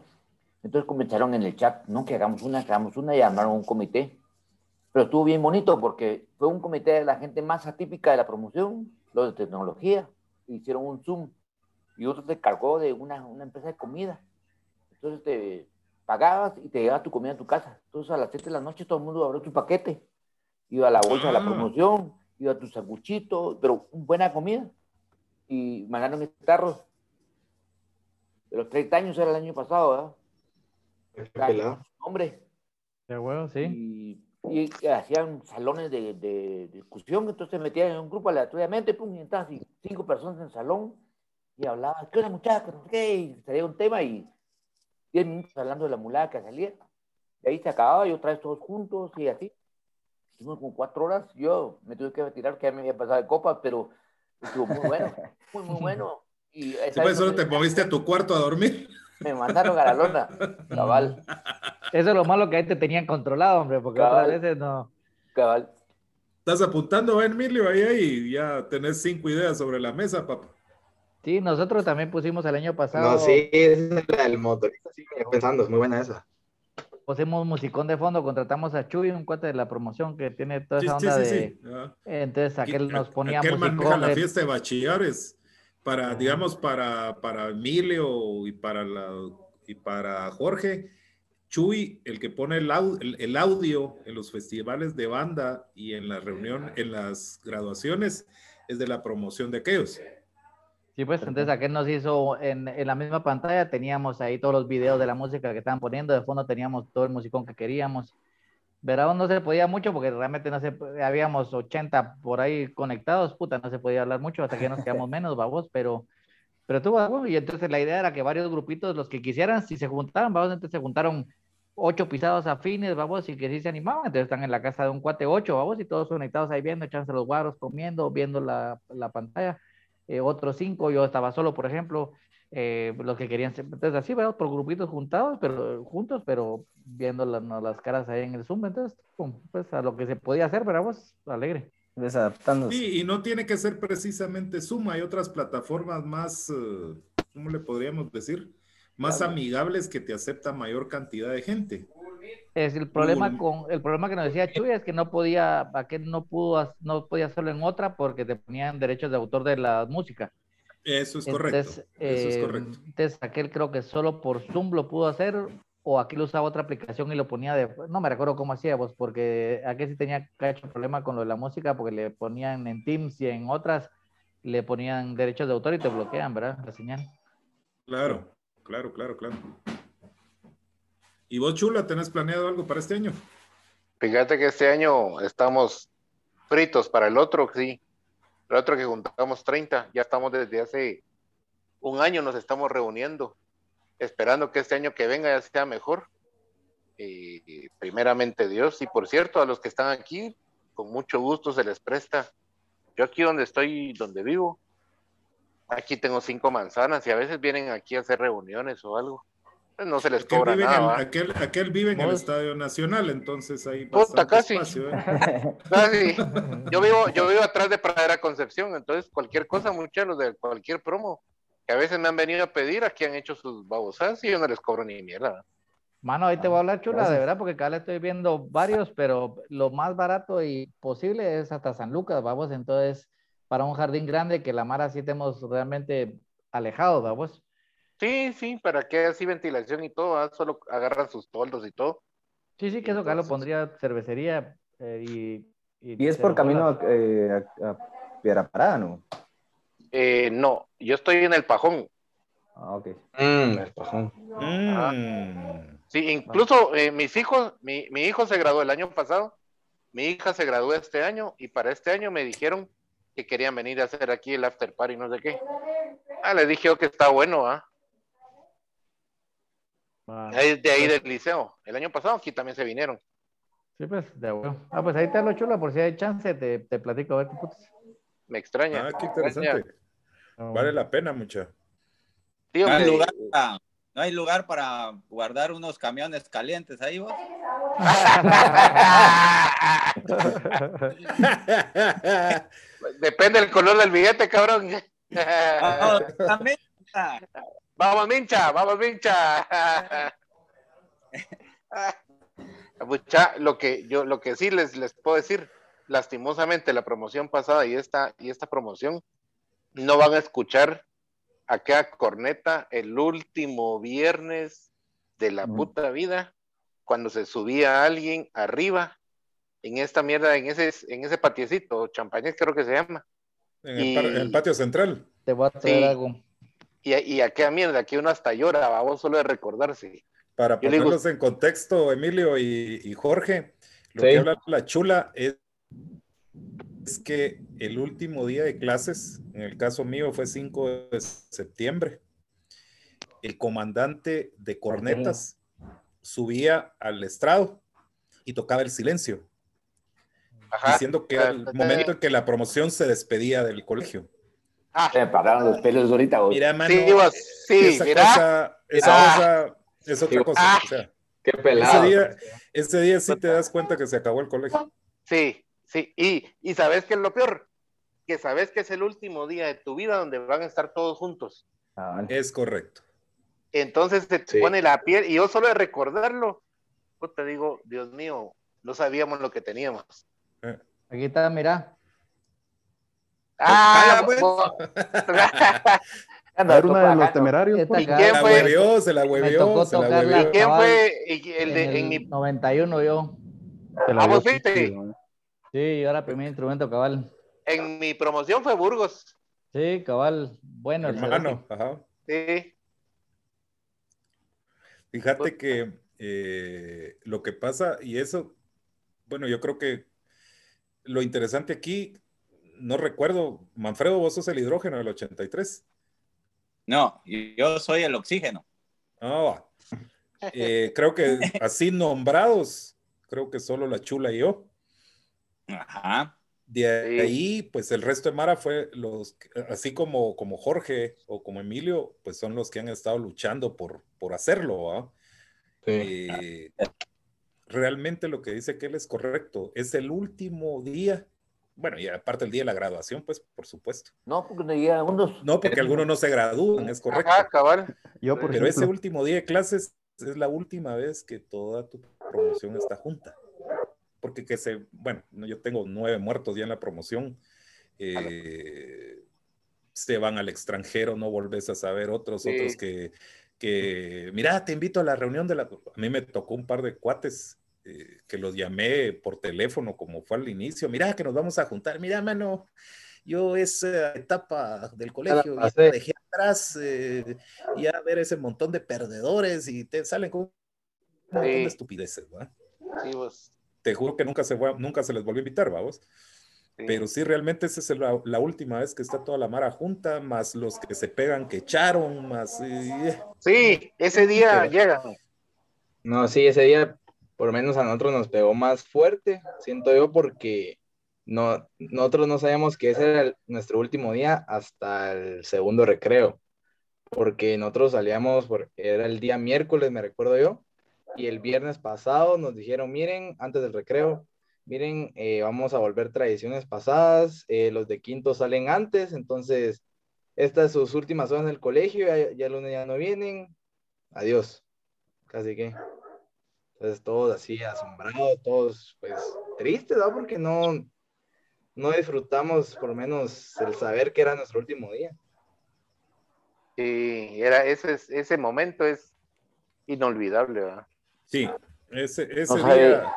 Entonces comenzaron en el chat, no, que hagamos una, que hagamos una, y armaron un comité. Pero estuvo bien bonito porque fue un comité de la gente más atípica de la promoción, los de tecnología, hicieron un Zoom y otro te cargó de una, una empresa de comida. Entonces te pagabas y te llegaba tu comida a tu casa. Entonces a las 7 de la noche todo el mundo abrió su paquete, iba a la bolsa de la Ah. promoción, iba a tu sanguchito, pero buena comida. Y mandaron mis tarros. De los 30 años era el año pasado, ¿verdad? Hombre, De huevo, sí. y, y hacían salones de, de discusión, entonces se metían en un grupo aleatoriamente, pum, y estaban así, cinco personas en el salón y hablaban, ¿qué onda muchachos? Qué, y salía un tema y diez minutos hablando de la mulada que salía. Y ahí se acababa y otra vez todos juntos y así. Hicimos como cuatro horas, yo me tuve que retirar, que ya me había pasado de copas, pero estuvo muy bueno, muy, muy bueno. Y vez solo me- te moviste a tu cuarto a dormir. me mandaron a la lona, cabal. Eso es lo malo que ahí te tenían controlado, hombre, porque Cabal. otras veces no. Cabal. Estás apuntando, ¿eh, Emilio, ahí, ahí, ya tenés cinco ideas sobre la mesa, papá. Sí, nosotros también pusimos el año pasado. No, sí, es la del motorista, sí, pensando, es muy buena esa. Pusimos musicón de fondo, contratamos a Chuy, un cuate de la promoción que tiene toda esa sí, onda sí, de. sí. Ah. Entonces aquel Y nos ponía aquel maneja musicón. la de- fiesta de bachilleres para, digamos, para, para Emilio y para, la, y para Jorge. Chuy, el que pone el, au- el- el audio en los festivales de banda y en la reunión, en las graduaciones, es de la promoción de aquellos. Sí, pues entonces aquel nos hizo en, en la misma pantalla, teníamos ahí todos los videos de la música que estaban poniendo, de fondo teníamos todo el musicón que queríamos. Verá, no se podía mucho porque realmente no se, habíamos 80 por ahí conectados, puta, no se podía hablar mucho hasta que nos quedamos menos, babos, pero, pero tuvo algo y entonces la idea era que varios grupitos, los que quisieran, si se juntaban, babos, entonces se juntaron ocho pisados afines, babos, y que sí se animaban, entonces están en la casa de un cuate ocho, babos, y todos conectados ahí viendo, echándose los guaros, comiendo, viendo la, la pantalla eh, otros cinco, yo estaba solo, por ejemplo, eh, los que querían ser, entonces así, ¿verdad? Por grupitos juntados, pero juntos, pero viendo la- no, las caras ahí en el Zoom, entonces, pum, pues a lo que se podía hacer, ¿verdad? Vos, alegre. Desadaptándose. Sí, y no tiene que ser precisamente Zoom, hay otras plataformas más, eh, ¿cómo le podríamos decir? Más Claro. amigables que te aceptan mayor cantidad de gente. Es el problema con, el problema que nos decía Chuy es que no podía, aquel no pudo, no podía hacerlo en otra porque te ponían derechos de autor de la música. Eso es correcto. Entonces, Eso es eh, correcto. entonces aquel creo que solo por Zoom lo pudo hacer o aquel usaba otra aplicación y lo ponía de, no me recuerdo cómo hacía vos, porque aquel sí tenía cacho problema con lo de la música porque le ponían en Teams y en otras le ponían derechos de autor y te bloquean, ¿verdad? La señal. Claro, claro, claro, claro. ¿Y vos, Chula, tenés planeado algo para este año? Fíjate que este año estamos fritos para el otro, sí. El otro que juntamos 30, ya estamos desde hace un año, nos estamos reuniendo, esperando que este año que venga ya sea mejor. Y primeramente Dios, y por cierto, a los que están aquí, con mucho gusto se les presta. Yo aquí donde estoy, donde vivo, aquí tengo cinco manzanas y a veces vienen aquí a hacer reuniones o algo. No se les Aquel cobra en nada. ¿va? aquel, aquel vive en el Estadio Nacional, entonces hay Puta, casi. espacio. ¿eh? Casi. Yo vivo, yo vivo atrás de Pradera Concepción, entonces cualquier cosa, muchachos, de cualquier promo, que a veces me han venido a pedir, aquí han hecho sus babosadas y yo no les cobro ni mierda. Mano, ahí te voy a hablar chula, gracias. de verdad, porque acá le estoy viendo varios, pero lo más barato y posible es hasta San Lucas, vamos, entonces, para un jardín grande que la Mara sí tenemos realmente alejado, vamos. Sí, sí, para que así ventilación y todo, ¿va? solo agarran sus toldos y todo. Sí, sí, que eso acá lo pondría cervecería eh, y, Y es por camino eh, a, a Piedra Parada, ¿no? Eh, no, yo estoy en el Pajón. Ah, ok. Mm, el pajón. Mm. Sí, incluso eh, mis hijos, mi, mi hijo se graduó el año pasado, mi hija se graduó este año y para este año me dijeron que querían venir a hacer aquí el after party, no sé qué. Ah, les dije yo que está bueno, ¿ah? Ah, Es de ahí del liceo. El año pasado aquí también se vinieron. Sí, pues, de huevo. Ah, pues ahí te lo chula, por si hay chance, te, te platico, a ver qué putas. Me extraña. Ah, qué extraña. interesante. Vale la pena, mucha. Sí, No hay, lugar para, no hay lugar para guardar unos camiones calientes ahí, vos. Depende del color del billete, cabrón. Ah, también, ah, vamos, mincha, vamos, mincha. Mucha, lo que yo, lo que sí les, les puedo decir, lastimosamente la promoción pasada y esta, y esta promoción no van a escuchar acá corneta el último viernes de la Ujú. puta vida, cuando se subía alguien arriba en esta mierda, en ese, en ese patiecito, champañés creo que se llama. En el, par- en el patio central. Te voy a traer Sí. algo. Y, y acá mierda, aquí uno hasta llora, vamos solo de recordarse. Para Yo le digo- ponerlos en contexto, Emilio y, y Jorge, lo Sí. que habla la chula es, es que el último día de clases, en el caso mío fue 5 de septiembre, el comandante de cornetas subía al estrado y tocaba el silencio, Ajá. diciendo que era el momento en que la promoción se despedía del colegio. Ah, Se me pararon los pelos ahorita, vos. Mira, mano, sí, vos, sí, esa mira. cosa, esa Ah. cosa es otra cosa. Ah. o sea, Qué ese pelado. día, ese día sí te das cuenta que se acabó el colegio. Sí, Sí, y, y sabes que es lo peor, que sabes que es el último día de tu vida donde van a estar todos juntos. Es correcto. Entonces se te Sí. pone la piel, y yo solo de recordarlo, pues te digo, Dios mío, no sabíamos lo que teníamos. Aquí está, mira. Ah, pues. bo- A ver, una de los temerarios. Pues. ¿Y quién La fue? huevió, se la Me huevió, tocó se la huevió. ¿Y quién fue y el de, en, en, el mi 91 yo. Se la Ah, fuiste. Sí, yo era primer instrumento cabal. en mi promoción fue Burgos? Sí, cabal. Bueno, el Hermano, ajá. Sí, Fíjate que eh, lo que pasa, y eso, bueno, yo creo que lo interesante aquí, no recuerdo, Manfredo, vos sos el hidrógeno del 83. No, yo soy el oxígeno. Ah, va. Eh, creo que así nombrados, creo que solo la chula y yo. Ajá. De ahí, pues el resto de Mara fue los, así como, como Jorge o como Emilio, pues son los que han estado luchando por, por hacerlo, ¿va? Sí. Eh, realmente lo que dice que él es correcto. Es el último día. Bueno, y aparte el día de la graduación, pues, por supuesto. No, porque no llegan unos. No, porque algunos no se gradúan, es correcto. ajá, cabal. Yo, por Pero ese último día de clases es la última vez que toda tu promoción está junta. Porque que se, bueno, no, yo tengo nueve muertos ya en la promoción. eh, se van al extranjero, no volvés a saber otros, Sí. otros que, que, mira, te invito a la reunión de la... A mí me tocó un par de cuates eh, que los llamé por teléfono, como fue al inicio, mira, que nos vamos a juntar, mira, mano, yo esa etapa del colegio ya la dejé atrás, eh, ya ver ese montón de perdedores y te salen con un montón Sí. de estupideces, ¿va? Sí, vos. Te juro que nunca se, fue- nunca se les volvió a invitar, vamos. Sí. Pero sí, realmente esa es la, la última vez que está toda la mara junta, más los que se pegan que echaron, más... eh, Sí, ese día Pero- llegan. No, sí, ese día por lo menos a nosotros nos pegó más fuerte, siento yo, porque no, nosotros no sabíamos que ese era nuestro último día hasta el segundo recreo, porque nosotros salíamos, por, era el día miércoles, me recuerdo yo, y el viernes pasado nos dijeron, miren, antes del recreo, miren, eh, vamos a volver tradiciones pasadas, eh, los de quinto salen antes, entonces estas sus últimas horas en el colegio, ya, ya el lunes ya no vienen, adiós, casi que. Entonces todos así asombrados, todos pues tristes, ¿no? Porque no, no disfrutamos por lo menos el saber que era nuestro último día. Sí, era ese, es- ese momento es inolvidable, ¿verdad? Sí, ese, ese No sabe, día...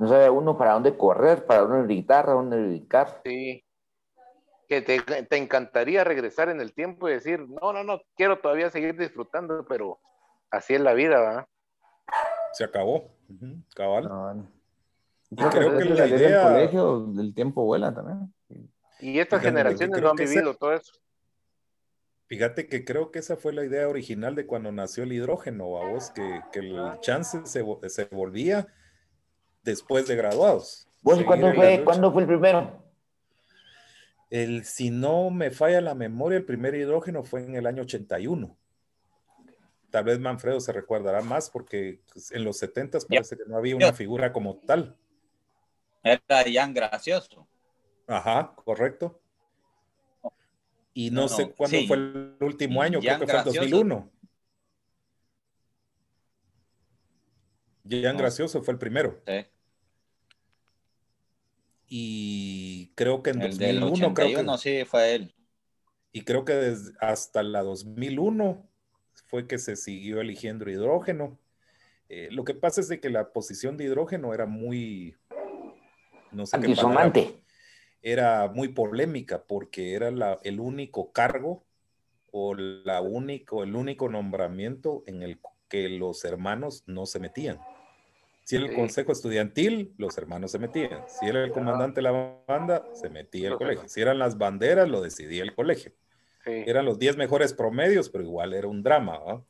no sabe uno para dónde correr, para dónde gritar, a dónde dedicar. Sí. Que te, te encantaría regresar en el tiempo y decir, no, no, no, quiero todavía seguir disfrutando, pero así es la vida, ¿verdad? Se acabó. Ujú, cabal. No, Y creo que la idea... el colegio, el tiempo vuela también. Y estas Fíjate generaciones creo no han que esa- vivido todo eso. Fíjate que creo que esa fue la idea original de cuando nació el hidrógeno, a vos, que, que el chance se, vo- se volvía después de graduados. ¿Vos cuándo fue, cuándo fue el primero? El, si no me falla la memoria, el primer hidrógeno fue en el año 81. Tal vez Manfredo se recordará más porque pues, en los 70 parece que no había una figura como tal. Era Jan Gracioso. Ajá, correcto. Y no, No, sé cuándo sí. fue el último año, creo que fue el Gracioso. 2001. Jan No. Gracioso fue el primero. Sí. Y creo que en El del 2001, creo que, 81 sí fue él. y creo que desde hasta la 2001 fue que se siguió eligiendo hidrógeno. Eh, lo que pasa es de que la posición de hidrógeno era muy, no sé qué palabra, era muy polémica porque era la- el único cargo o la único, el único nombramiento en el que los hermanos no se metían. Si era el consejo estudiantil, los hermanos se metían. Si era el comandante de la banda, se metía el colegio. Si eran las banderas, lo decidía el colegio. Sí. Eran los 10 mejores promedios, pero igual era un drama. ¿va?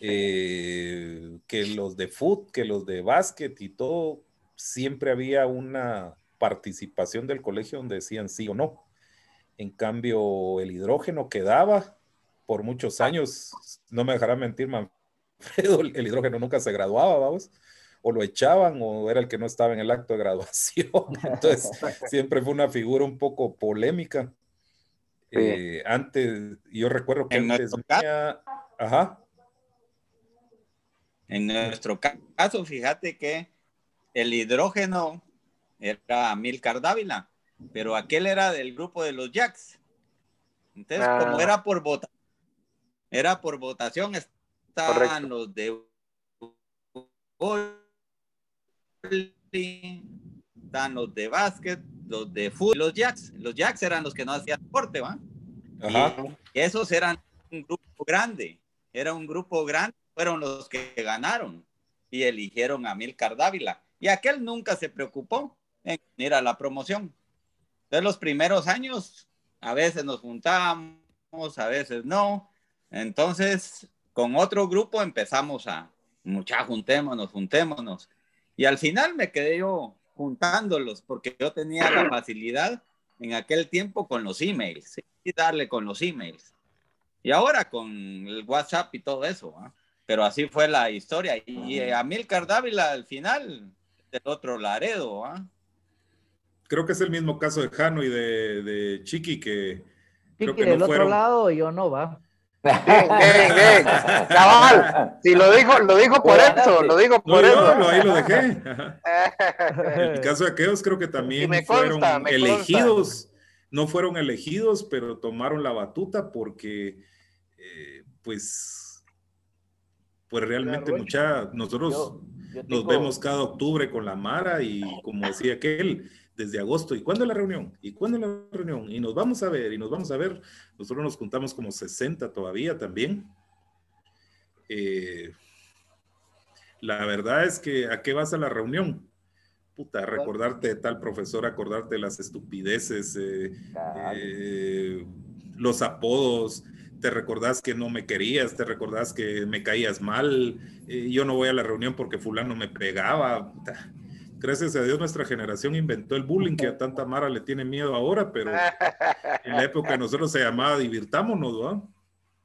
Eh, que los de fútbol, que los de básquet y todo, siempre había una participación del colegio donde decían sí o no. En cambio, el hidrógeno quedaba por muchos años, no me dejará mentir, Manfredo, el hidrógeno nunca se graduaba, vamos, o lo echaban o era el que no estaba en el acto de graduación. Entonces, siempre fue una figura un poco polémica. Eh, antes, yo recuerdo que En antes nuestro caso- venía- Ajá. En nuestro ca- caso, fíjate que el hidrógeno era Milcar Dávila, pero aquel era del grupo de los Jacks. Entonces, Ah. como era por votación, era por votación, estaban los de estaban los de básquet, los de fútbol, los Jacks. Los Jacks eran los que no hacían deporte, ¿va? Ajá. Y esos eran un grupo grande, era un grupo grande, fueron los que ganaron y eligieron a Milcar Dávila. Y aquel nunca se preocupó en ir a la promoción. Entonces los primeros años, a veces nos juntábamos, a veces no. Entonces, con otro grupo empezamos a, mucha, juntémonos, juntémonos. Y al final me quedé yo juntándolos porque yo tenía la facilidad en aquel tiempo con los emails, ¿sí? y darle con los emails. Y ahora con el WhatsApp y todo eso, pero así fue la historia. Y eh, a Milcar Dávila al final, del otro Laredo, ¿ah? Creo que es el mismo caso de Jano y de, de Chiqui que creo Chiqui que del no otro fueron. lado y yo no va. Bien, bien, bien. Cabal, si lo dijo, lo dijo por eso, lo dijo No, por yo eso. lo- ahí lo dejé. Ajá. El caso de aquellos creo que también me fueron consta, me elegidos, no fueron elegidos, pero tomaron la batuta porque, eh, pues, pues realmente mucha, nosotros Yo- yo nos vemos cada octubre con la Mara y como decía aquel, desde agosto, ¿y cuándo es la reunión? ¿Y cuándo es la reunión? Y nos vamos a ver, y nos vamos a ver. Nosotros nos juntamos como 60 todavía también. Eh, la verdad es que, ¿a qué vas a la reunión? Puta, recordarte de tal profesor, acordarte de las estupideces, eh, eh, los apodos, te recordás que no me querías, te recordás que me caías mal, yo no voy a la reunión porque fulano me pegaba. puta. Gracias a Dios nuestra generación inventó el bullying que a tanta Mara le tiene miedo ahora, pero en la época de nosotros se llamaba divirtámonos, ¿no?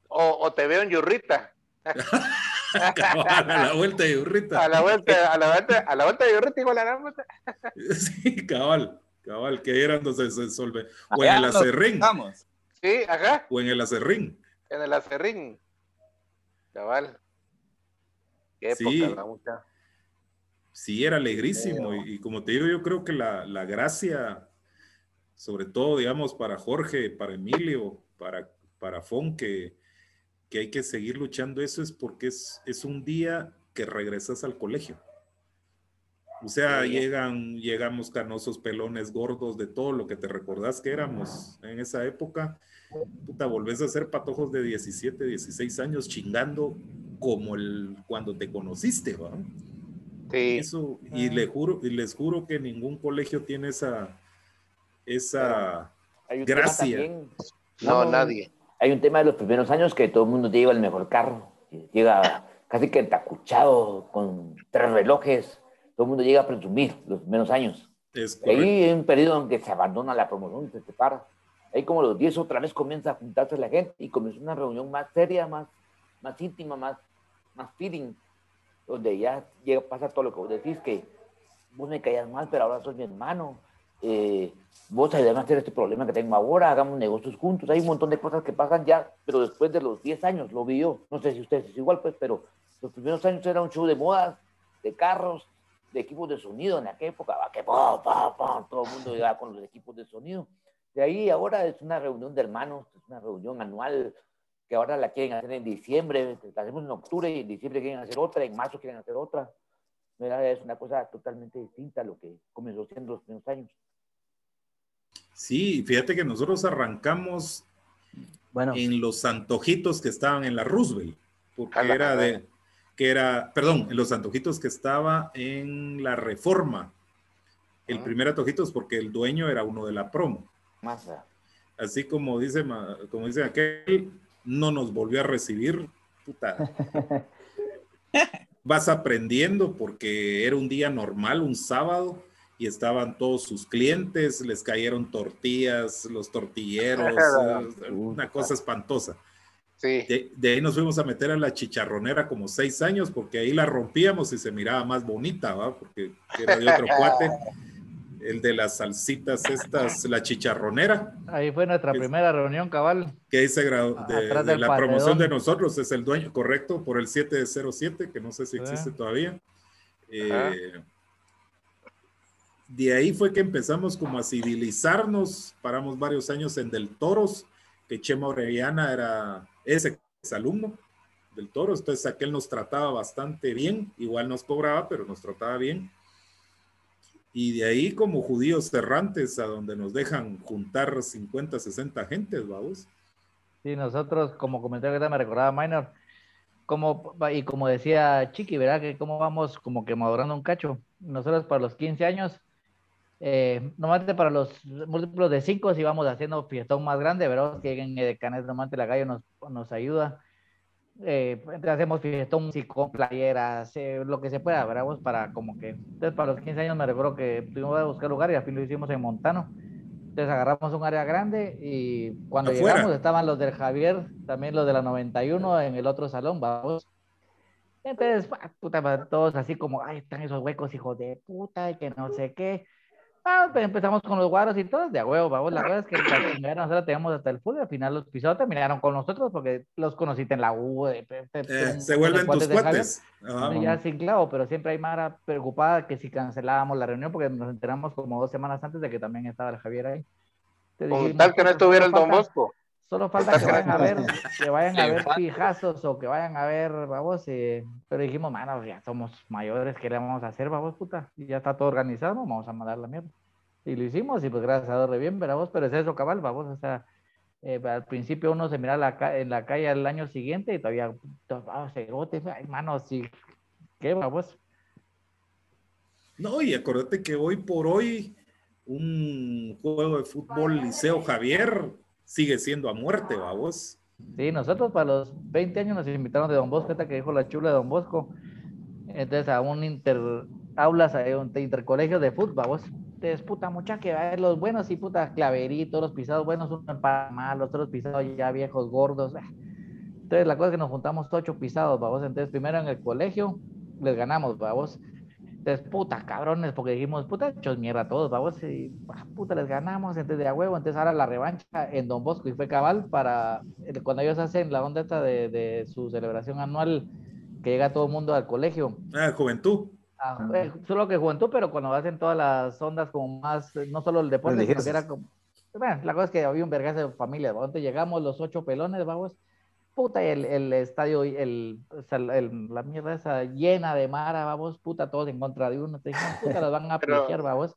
O, o te veo en Yurrita. Cabal, a la vuelta de Urrita. A la vuelta, a la vuelta, a la vuelta de Yurrita igual a la vuelta. Sí, cabal, cabal, que eran donde se solve. O en el acerrín. Sí, ajá, O en el acerrín. en el acerrín. Cabal. Qué época, Sí. la mucha. Sí, era alegrísimo. Y, y como te digo, yo creo que la, la gracia, sobre todo, digamos, para Jorge, para Emilio, para, para Fon, que, que hay que seguir luchando eso es porque es, es un día que regresas al colegio. O sea, Sí. llegan, llegamos canosos, pelones, gordos, de todo lo que te recordás que éramos en esa época. Puta, volvés a ser patojos de 17, 16 años chingando como el cuando te conociste, ¿va? Eso, y le juro, y les juro que ningún colegio tiene esa, esa Hay un tema gracia. No, nadie. Hay un tema de los primeros años que todo el mundo lleva el mejor carro. Llega casi que tacuchado, con tres relojes. Todo el mundo llega a presumir los primeros años. Es Y ahí hay un periodo en que se abandona la promoción, se separa. Ahí como los 10 otra vez comienza a juntarse la gente y comienza una reunión más seria, más, más íntima, más, más feeling, donde ya llega, pasa todo lo que vos decís, que vos me caías mal, pero ahora sos mi hermano. Eh, vos ayudame a hacer este problema que tengo ahora, hagamos negocios juntos. Hay un montón de cosas que pasan ya, pero después de los 10 años lo vi yo. No sé si ustedes es igual, pues, pero los primeros años era un show de modas, de carros, de equipos de sonido en aquella época, va, que pa, pa, pa, todo el mundo llegaba con los equipos de sonido. De ahí ahora es una reunión de hermanos, es una reunión anual que ahora la quieren hacer en diciembre, la hacemos en octubre y en diciembre quieren hacer otra, en marzo quieren hacer otra. ¿Verdad? Es una cosa totalmente distinta a lo que comenzó siendo los primeros años. Sí, fíjate que nosotros arrancamos en los antojitos que estaban en la Roosevelt, porque era de, que era, perdón, en los antojitos que estaba en la Reforma. El Ah. primer antojito es porque el dueño era uno de la promo. Masa. Así como dice, como dice aquel, no nos volvió a recibir, puta. Vas aprendiendo porque era un día normal, un sábado, y estaban todos sus clientes, les cayeron tortillas, los tortilleros, una cosa espantosa. Sí. De, de ahí nos fuimos a meter a la chicharronera como seis años, porque ahí la rompíamos y se miraba más bonita, ¿va? Porque era de otro cuate, el de las salsitas estas, la chicharronera, Ahí fue nuestra Es- primera reunión, cabal. que gra- de, de la paredón. promoción de nosotros, es el dueño, correcto, por el 707, que no sé si existe Ah. todavía. Eh, de ahí fue que empezamos como a civilizarnos, paramos varios años en Del Toros, que Chema Orellana era, es exalumno del Toros, entonces aquel nos trataba bastante bien, igual nos cobraba, pero nos trataba bien. Y de ahí como judíos errantes, a donde nos dejan juntar 50, 60 gentes, vamos. Sí, nosotros, como comentario que me recordaba Minor, como, y como decía Chiqui, ¿verdad? Que cómo vamos como que madurando un cacho. Nosotros para los 15 años, eh, normalmente para los múltiplos de 5, si vamos haciendo fiestón más grande, ¿verdad? Que en el Canet normalmente la calle nos, nos ayuda. Eh, entonces hacemos fiestón sí, con playeras, eh, lo que se pueda, ¿verdad? Para como que, entonces para los 15 años me recuerdo que tuvimos que buscar lugar y al fin lo hicimos en Montano. Entonces agarramos un área grande y cuando Afuera. llegamos estaban los del Javier, también los de la 91 en el otro salón, vamos. Entonces, puta, todos así como, ay, están esos huecos, hijos de puta, y que no sé qué. Ah, pues empezamos con los guaros y todos de a huevo, vamos. La verdad es que la chingada nosotros teníamos hasta el full y al final los pisados terminaron con nosotros porque los conociste en la U. de- de- de- Eh, se vuelven tus cuates. Ajá. Ya sin clavo, pero siempre hay Mara preocupada que si cancelábamos la reunión porque nos enteramos como dos semanas antes de que también estaba el Javier ahí. Entonces Con dijimos, tal que no "Puta, estuviera el Don Bosco. Solo falta que vayan a ver, que vayan a ver pijazos o que vayan a ver, vamos, eh, pero dijimos, mano, ya somos mayores, ¿qué le vamos a hacer, vamos, puta? Y ya está todo organizado, vamos a mandar la mierda. Y lo hicimos y pues gracias a Dios re bien, vamos, pero es eso, cabal, vamos, o sea, eh, al principio uno se mira la en la calle el año siguiente y todavía, cerote, ay, mano, sí, ¿qué, vamos? No, y acuérdate que hoy por hoy un juego de fútbol Liceo Javier sigue siendo a muerte, vamos. Sí, nosotros para los 20 años nos invitaron de Don Bosco, esta que dijo la chula de Don Bosco. Entonces a un inter aulas, a un intercolegio de fútbol, vos. Entonces, puta mucha que va ver los buenos y puta claveritos, los pisados buenos, uno para malos, otros pisados ya viejos, gordos. ah. Entonces la cosa es que nos juntamos ocho pisados, vamos. Entonces primero en el colegio les ganamos, vamos. Entonces, puta, cabrones, porque dijimos, puta, hechos mierda todos, vamos, y ah, puta, les ganamos, entonces de a huevo, entonces ahora la revancha en Don Bosco y fue cabal para el- cuando ellos hacen la onda esta de, de su celebración anual, que llega todo el mundo al colegio. Ah, juventud. Ah, eh, solo que juventud, pero cuando hacen todas las ondas como más, eh, no solo el deporte, sino que era como, bueno, la cosa es que había un vergazo de familias, ¿va? entonces llegamos los ocho pelones, vamos, puta, y el, el estadio, el, o sea, el- la mierda esa llena de mara, vamos, puta, todos en contra de uno, te dijimos, puta, los van a pijear, vamos,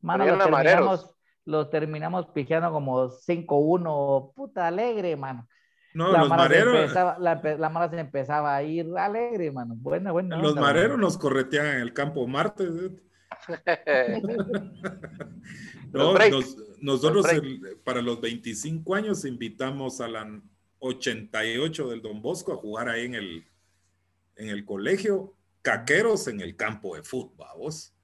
mano, los terminamos, los terminamos pijeando como 5-1, puta, alegre, mano. No, la, los mara mareros, empezaba, la, la mara se empezaba a ir alegre, mano, buena, buena. los onda, mareros mano. nos correteaban en el campo martes. ¿eh? No, nos- nosotros el- para los 25 años invitamos a la 88 del Don Bosco a jugar ahí en el, en el colegio, caqueros en el campo de fútbol, vos.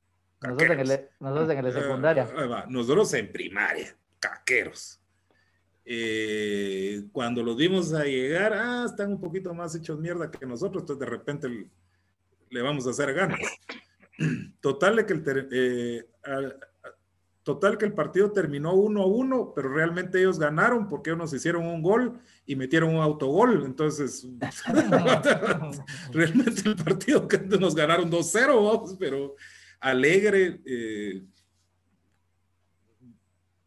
Nosotros en el, nosotros en el de secundaria. Eh. Nosotros en primaria, caqueros. Eh, cuando los vimos a llegar, ah, están un poquito más hechos mierda que nosotros, entonces de repente le, le vamos a hacer ganas. Total que el, eh, al- total que el partido terminó 1 a 1, pero realmente ellos ganaron porque ellos nos hicieron un gol y metieron un autogol. Entonces, realmente el partido que nos ganaron 2-0, vamos, pero alegre. eh,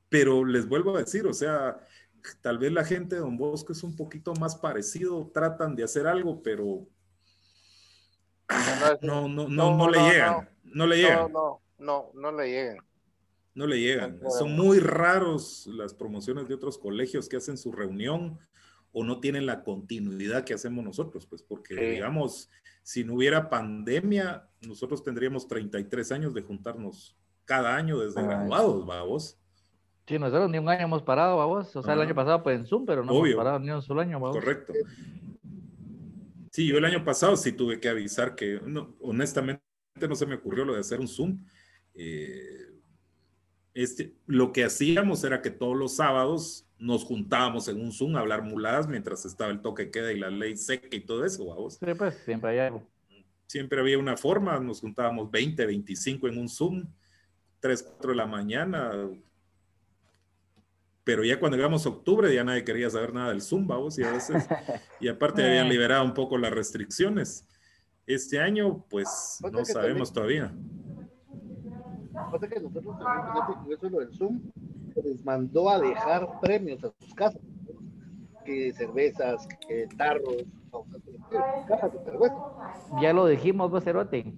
pero les vuelvo a decir, o sea, tal vez la gente de Don Bosco es un poquito más parecido, tratan de hacer algo, pero no, no, no, no, le llegan, no, le llegan, No, no, no, no le llegan. no le llegan. Son muy raros las promociones de otros colegios que hacen su reunión o no tienen la continuidad que hacemos nosotros, pues porque Sí. digamos, si no hubiera pandemia, nosotros tendríamos 33 años de juntarnos cada año desde Ay. graduados, vamos. Sí, nosotros ni un año hemos parado, vamos. O sea, el año pasado pues en Zoom, pero no Obvio. hemos parado ni un solo año, vamos. Correcto. Sí, yo el año pasado sí tuve que avisar que, no, honestamente, no se me ocurrió lo de hacer un Zoom. Eh, Este, lo que hacíamos era que todos los sábados nos juntábamos en un Zoom a hablar muladas mientras estaba el toque queda y la ley seca y todo eso, vamos. Sí, pues siempre hay algo. Siempre había una forma, nos juntábamos 20, 25 en un Zoom, 3, 4 de la mañana. Pero ya cuando llegamos a octubre ya nadie quería saber nada del Zoom, vamos, y a veces, y aparte habían liberado un poco las restricciones. Este año, pues, Otra no sabemos todavía. Pasa que nosotros también, fíjate, con eso lo del Zoom, se les mandó a dejar premios a sus casas. Que cervezas, que tarros, cajas de cerveza. Ya lo dijimos, vos, Cerote.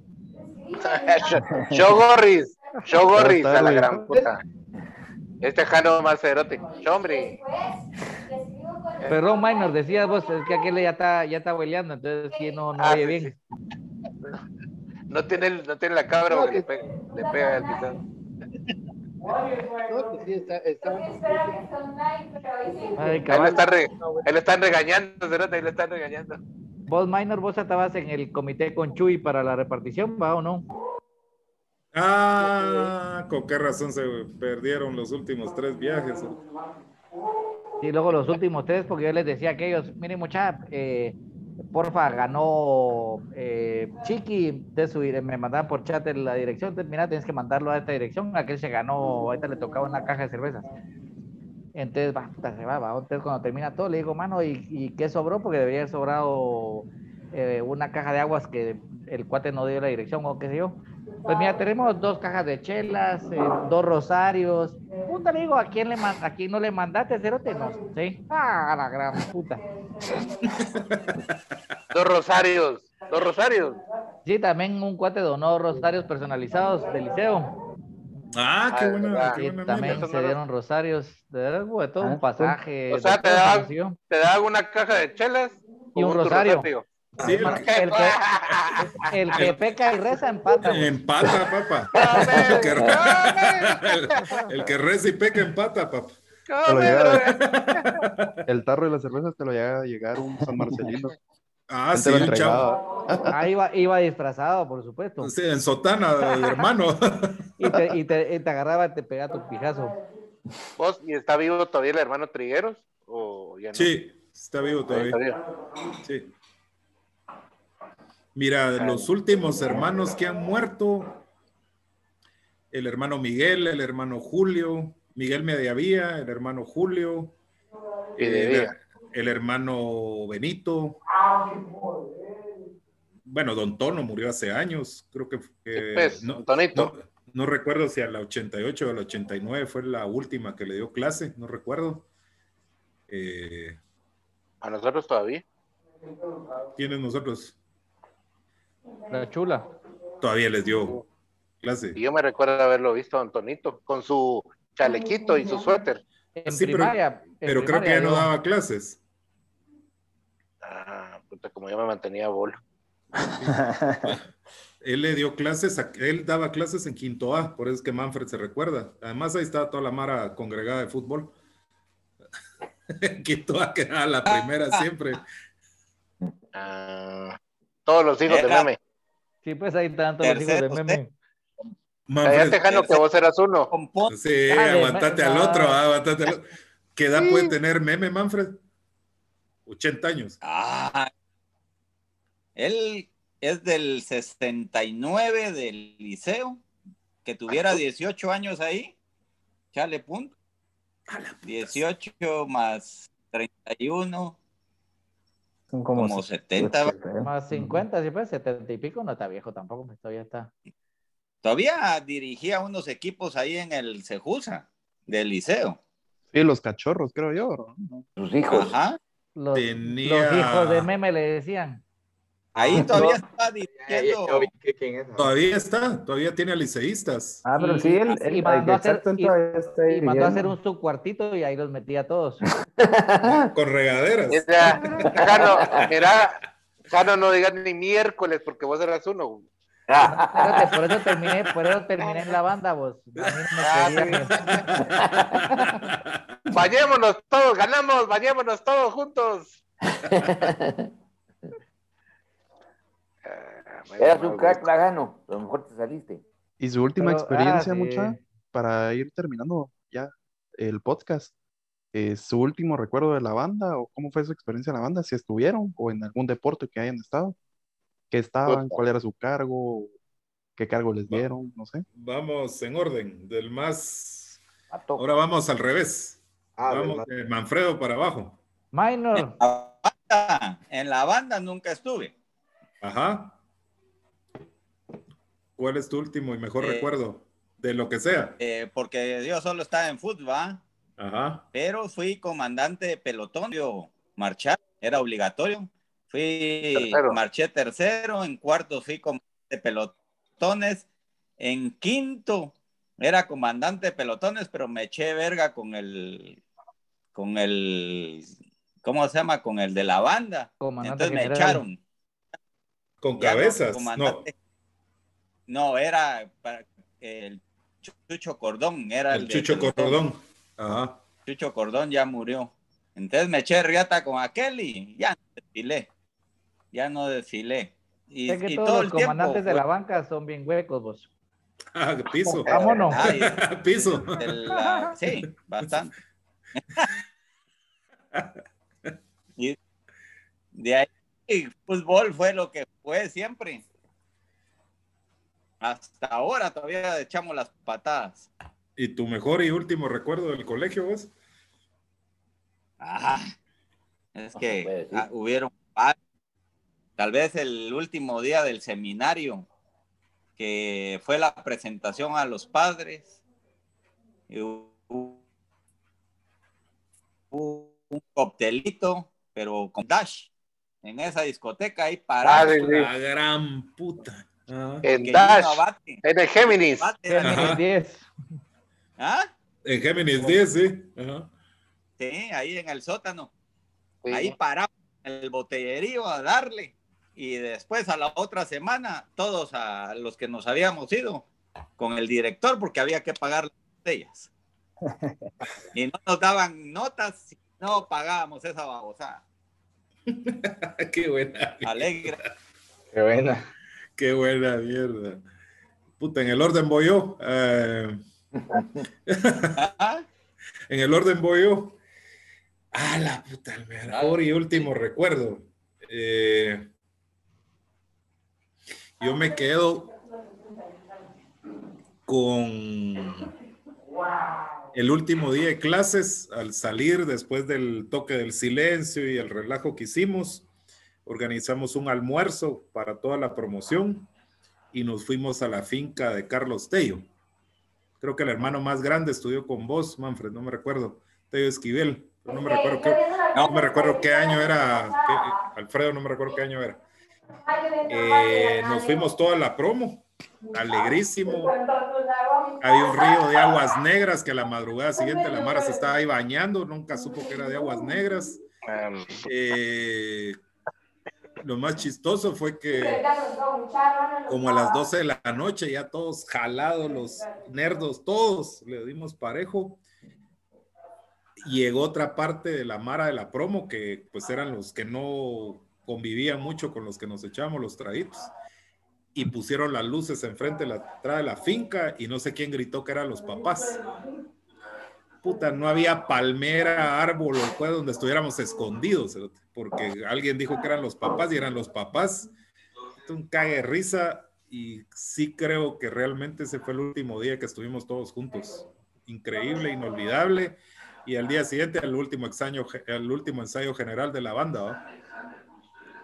Show Gorris, show Gorris a la gran puta. Este jano más cerote. Show, hombre. Perdón, Minor, decías vos es que aquel ya está, ya está hueleando, entonces sí, no, no Ah, oye sí, bien. No tiene, el- no tiene la cabra No, porque le que- pega, le pega al. No, sí, está, está, Ay, Ahí lo están, re- ahí lo están regañando, ahí lo están regañando. Vos, Minor, vos estabas en el comité con Chuy para la repartición, ¿va o no? Ah, con qué razón se perdieron los últimos tres viajes. Y luego los últimos tres, porque yo les decía a aquellos, miren mucha, eh, porfa, ganó eh, Chiqui, entonces subir- me mandaban por chat en la dirección, mira, tienes que mandarlo a esta dirección, aquel se ganó, ahorita le tocaba una caja de cervezas. Entonces, va, se va, va, entonces cuando termina todo, le digo, mano, ¿y, y qué sobró? Porque debería haber sobrado eh, una caja de aguas que el cuate no dio la dirección o qué sé yo. Pues mira, tenemos dos cajas de chelas, eh, dos rosarios. Puta, le digo, ¿a quién, le man- ¿a quién no le mandaste, cerote? No, ¿sí? Ah, la gran puta. Dos rosarios, dos rosarios. Sí, también un cuate donó rosarios personalizados del liceo. Ah, qué Ah, qué Sí, también se dieron rosarios. De verdad, de todo, Ah, un pasaje. O sea, te consiguió. te daban una caja de chelas Y un tu rosario. Sí, el, El que, el que peca y reza empata. güey. empata, papá. El que, el, el que reza y peca empata, papá. Llega- el tarro de las cervezas te lo llega a llegar un San Marcelino. Ah, sí, un chavo. Ah, iba, iba disfrazado, por supuesto. Sí, en sotana, hermano. Y te, y te, y te agarraba y te pegaba tu pijazo. ¿Vos, ¿Y está vivo todavía el hermano Trigueros? ¿O ya no? Sí, está vivo está todavía. vivo. Sí. Mira, los últimos hermanos que han muerto, el hermano Miguel, el hermano Julio, Miguel Mediavía, el hermano Julio, el, hermano Benito. Bueno, Don Tono murió hace años, creo que... que- pues, no, Tonito. no- no recuerdo si a la 88 o a la 89 fue la última que le dio clase, no recuerdo. Eh, A nosotros todavía. ¿Quiénes nosotros? La chula. Todavía les dio clase. Y yo me recuerdo haberlo visto a Antonito con su chalequito y su suéter. En Sí, pero- primaria. en Pero creo que ya no daba clases. Ah, puta, como yo me mantenía a bolo. Él le dio clases, a- él daba clases en quinto A, por eso es que Manfred se recuerda. Además, ahí estaba toda la mara congregada de fútbol. En quinto A quedaba la primera siempre. Ah, todos los hijos de Era- meme. Sí, pues ahí están todos los hijos de meme. Manfred, Cállate, Jano, que vos eras uno. Sí, Dale, aguantate al otro, ah, aguantate al otro. ¿Qué edad Sí. puede tener meme, Manfred? 80 años. Ah, él es del 69 del liceo, que tuviera 18 años ahí, chale punto. 18 más 31, Son como, como 70. va. Más 50, sí, pues 70 y pico, no está viejo tampoco, pues todavía está. Todavía dirigía unos equipos ahí en el Cejusa del liceo. Sí, los cachorros, creo yo. Sus hijos. Ajá. Los, Tenía- los hijos de meme le decían. Ahí todavía estaba Ya, ya, dirigiendo. yo vi que quién es. Todavía está, todavía tiene a liceístas. Ah, pero Y- sí, él, y mandó a hacer- y- está Y mandó a hacer un subcuartito y ahí los metía a todos. Con regaderas. Jano, mira, Jano, no digas ni miércoles porque vos eras uno. Espérate, por eso terminé, por eso terminé en la banda, vos. Ah. Bañémonos todos, ganamos, bañémonos todos juntos. Eras un crack, gusto. Lagano. A lo mejor te saliste. Y su última Pero, experiencia, ah, sí. mucha, para ir terminando ya el podcast, eh, su último recuerdo de la banda o cómo fue su experiencia en la banda, si estuvieron o en algún deporte que hayan estado, que estaban, cuál era su cargo, qué cargo les dieron, no sé. Vamos en orden, del más. Ahora vamos al revés. Ah, vamos de Manfredo para abajo. Minor. La banda- en la banda nunca estuve. Ajá. ¿Cuál es tu último y mejor Eh, recuerdo? De lo que sea. eh, porque yo solo estaba en fútbol, ¿va? Ajá. pero fui comandante de pelotón, yo marchar, era obligatorio. Fui, Tercero. marché tercero, en cuarto fui comandante de pelotones, en quinto era comandante de pelotones, pero me eché verga con el, con el, ¿cómo se llama? Con el de la banda. Comandante Entonces me echaron. Con cabezas. No, comandante. No, era para- el Chucho Cordón, era el, Chucho. Cordón. Ajá. Chucho Cordón ya murió. Entonces me eché riata con aquel y ya no desfilé. Ya no desfilé. Y, Sé que y todos todo los tiempo. comandantes de la banca son bien huecos, vos. Ah, piso. Vámonos. Ay, Piso. la- sí, bastante. y de ahí, fútbol fue lo que fue siempre. Hasta ahora todavía echamos las patadas. ¿Y tu mejor y último recuerdo del colegio, vos? Ah, es que ah, hubieron tal vez el último día del seminario, que fue la presentación a los padres. y hubo un coctelito, pero con Dash. En esa discoteca ahí Ah, parado. La gran puta. Ajá. En Dash, en el Géminis. Ajá. 10. ¿Ah? En Géminis 10, sí. Ajá. Sí, ahí en el sótano. Sí. Ahí paramos en el botellerío a darle. Y después a la otra semana, todos a los que nos habíamos ido con el director porque había que pagar las botellas. Y no nos daban notas si no pagábamos esa babosada. Qué buena. Alegre. Qué buena. Qué buena mierda. Puta, en el orden voy yo. Eh, en el orden voy yo. Ah, la puta, el mejor y último recuerdo. Eh, yo me quedo con el último día de clases, al salir después del toque del silencio y el relajo que hicimos, organizamos un almuerzo para toda la promoción y nos fuimos a la finca de Carlos Tello. Creo que el hermano más grande estudió con vos, Manfred, no me recuerdo, Tello Esquivel, pero no me recuerdo qué, no me recuerdo qué año era, qué- Alfredo, no me recuerdo qué año era. Eh, nos fuimos toda la promo, alegrísimo. Había un río de aguas negras que a la madrugada siguiente la Mara se estaba ahí bañando, nunca supo que era de aguas negras. Um, Eh, lo más chistoso fue que como a las 12 de la noche ya todos jalados, los nerdos, todos le dimos parejo. Llegó otra parte de la Mara de la promo que pues eran los que no convivían mucho con los que nos echábamos los traguitos. Y pusieron las luces enfrente de la entrada de la finca y no sé quién gritó que eran los papás. Puta, no había palmera, árbol o donde estuviéramos escondidos, porque alguien dijo que eran los papás y eran los papás. Un cague risa y sí creo que realmente ese fue el último día que estuvimos todos juntos. Increíble, inolvidable. Y al día siguiente, el último ensayo, el último ensayo general de la banda. ¿va?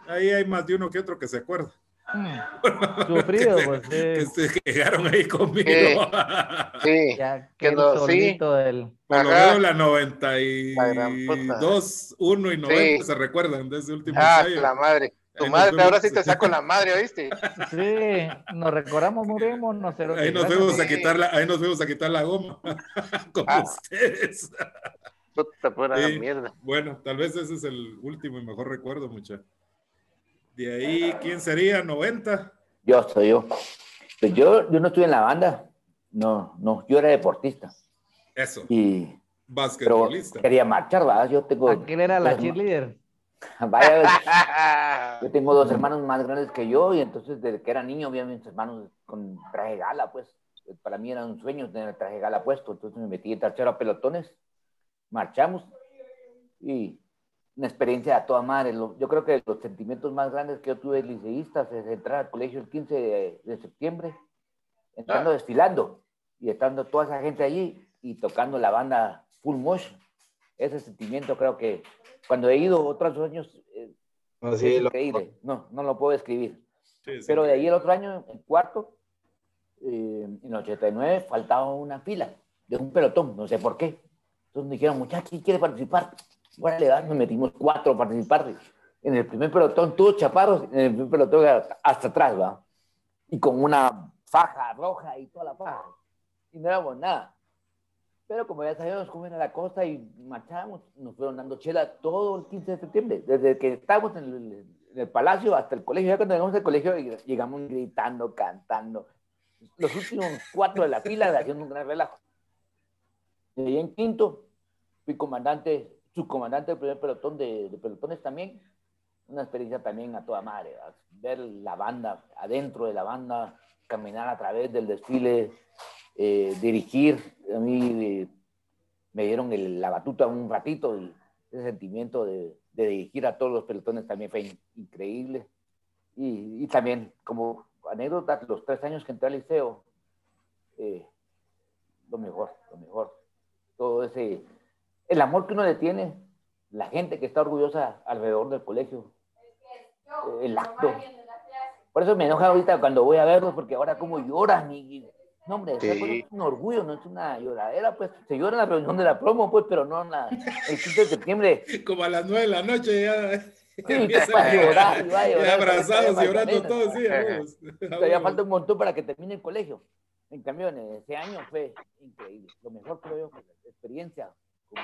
Ahí hay más de uno que otro que se acuerda. Sufrido, pues. Que, eh, se quedaron ahí conmigo. Sí, ya que no- sí. solito del. Por lo menos la La gran puta. 92, 1 y 90 Sí. se recuerdan de ese último ah, ensayo. la madre. Tu Ahí nos madre, ahora vemos. sí te saco la madre, ¿oíste? Sí, nos recordamos muy bien, monocero. Ahí nos fuimos a Sí. quitar la, ahí nos fuimos a quitar la goma con Ah. ustedes. Puta pura Sí. mierda. Bueno, tal vez ese es el último y mejor recuerdo, mucha. De ahí, ¿quién sería? ¿90? Yo soy yo. Pues yo, yo no estuve en la banda. No, no, yo era deportista. Eso, Y, pero basquetbolista. quería marchar, ¿verdad? Yo tengo. Aquel era la dos- cheerleader. Vaya, yo tengo dos hermanos más grandes que yo y entonces desde que era niño vi a mis hermanos con traje gala, pues. para mí era un sueño tener el traje de gala puesto, entonces me metí en tercero a pelotones, marchamos y una experiencia a toda madre. Lo- Yo creo que los sentimientos más grandes que yo tuve de liceístas es entrar al colegio el 15 de, de septiembre, entrando desfilando y estando toda esa gente allí y tocando la banda Full Motion. Ese sentimiento creo que cuando he ido otros años eh, No, sí, es lo- increíble. No, no lo puedo describir. Sí, sí. Pero de ahí el otro año, en cuarto, eh, en el 89, faltaba una fila de un pelotón, no sé por qué. Entonces me dijeron, muchachos, ¿quién quiere participar? Bueno, le nos metimos cuatro a participar. En el primer pelotón, todos chaparros, en el primer pelotón hasta, atrás, ¿va? Y con una faja roja y toda la faja. Y no éramos nada. Pero como ya sabíamos cómo era la cosa y marchábamos, nos fueron dando chela todo el 15 de septiembre. Desde que estábamos en el, en el palacio hasta el colegio. Ya cuando llegamos al colegio, llegamos gritando, cantando. Los últimos cuatro de la fila haciendo un gran relajo. Ahí en quinto, fui comandante, subcomandante del primer pelotón de, de pelotones también. Una experiencia también a toda madre. ¿verdad? Ver la banda, adentro de la banda, caminar a través del desfile, eh, dirigir. A mí eh, me dieron el- la batuta un ratito y ese sentimiento de, de dirigir a todos los pelotones también fue in- increíble. Y, y también, como anécdota, los tres años que entré al liceo, eh, lo mejor, lo mejor. Todo ese, el amor que uno le tiene, la gente que está orgullosa alrededor del colegio, el acto. Por eso me enoja ahorita cuando voy a verlos, porque ahora como lloran y... y- no, hombre, Sí. es un orgullo, no es una lloradera, pues. Se llora en la reunión de la promo, pues, pero no en la, el 15 de septiembre. Como a las nueve de la noche ya. Sí, empiezan va a llorar, y va a llorar, abrazados, todavía llorando todos, sí. Todavía falta un montón para que termine el colegio. En cambio, en ese año fue increíble. Lo mejor, creo yo, la experiencia como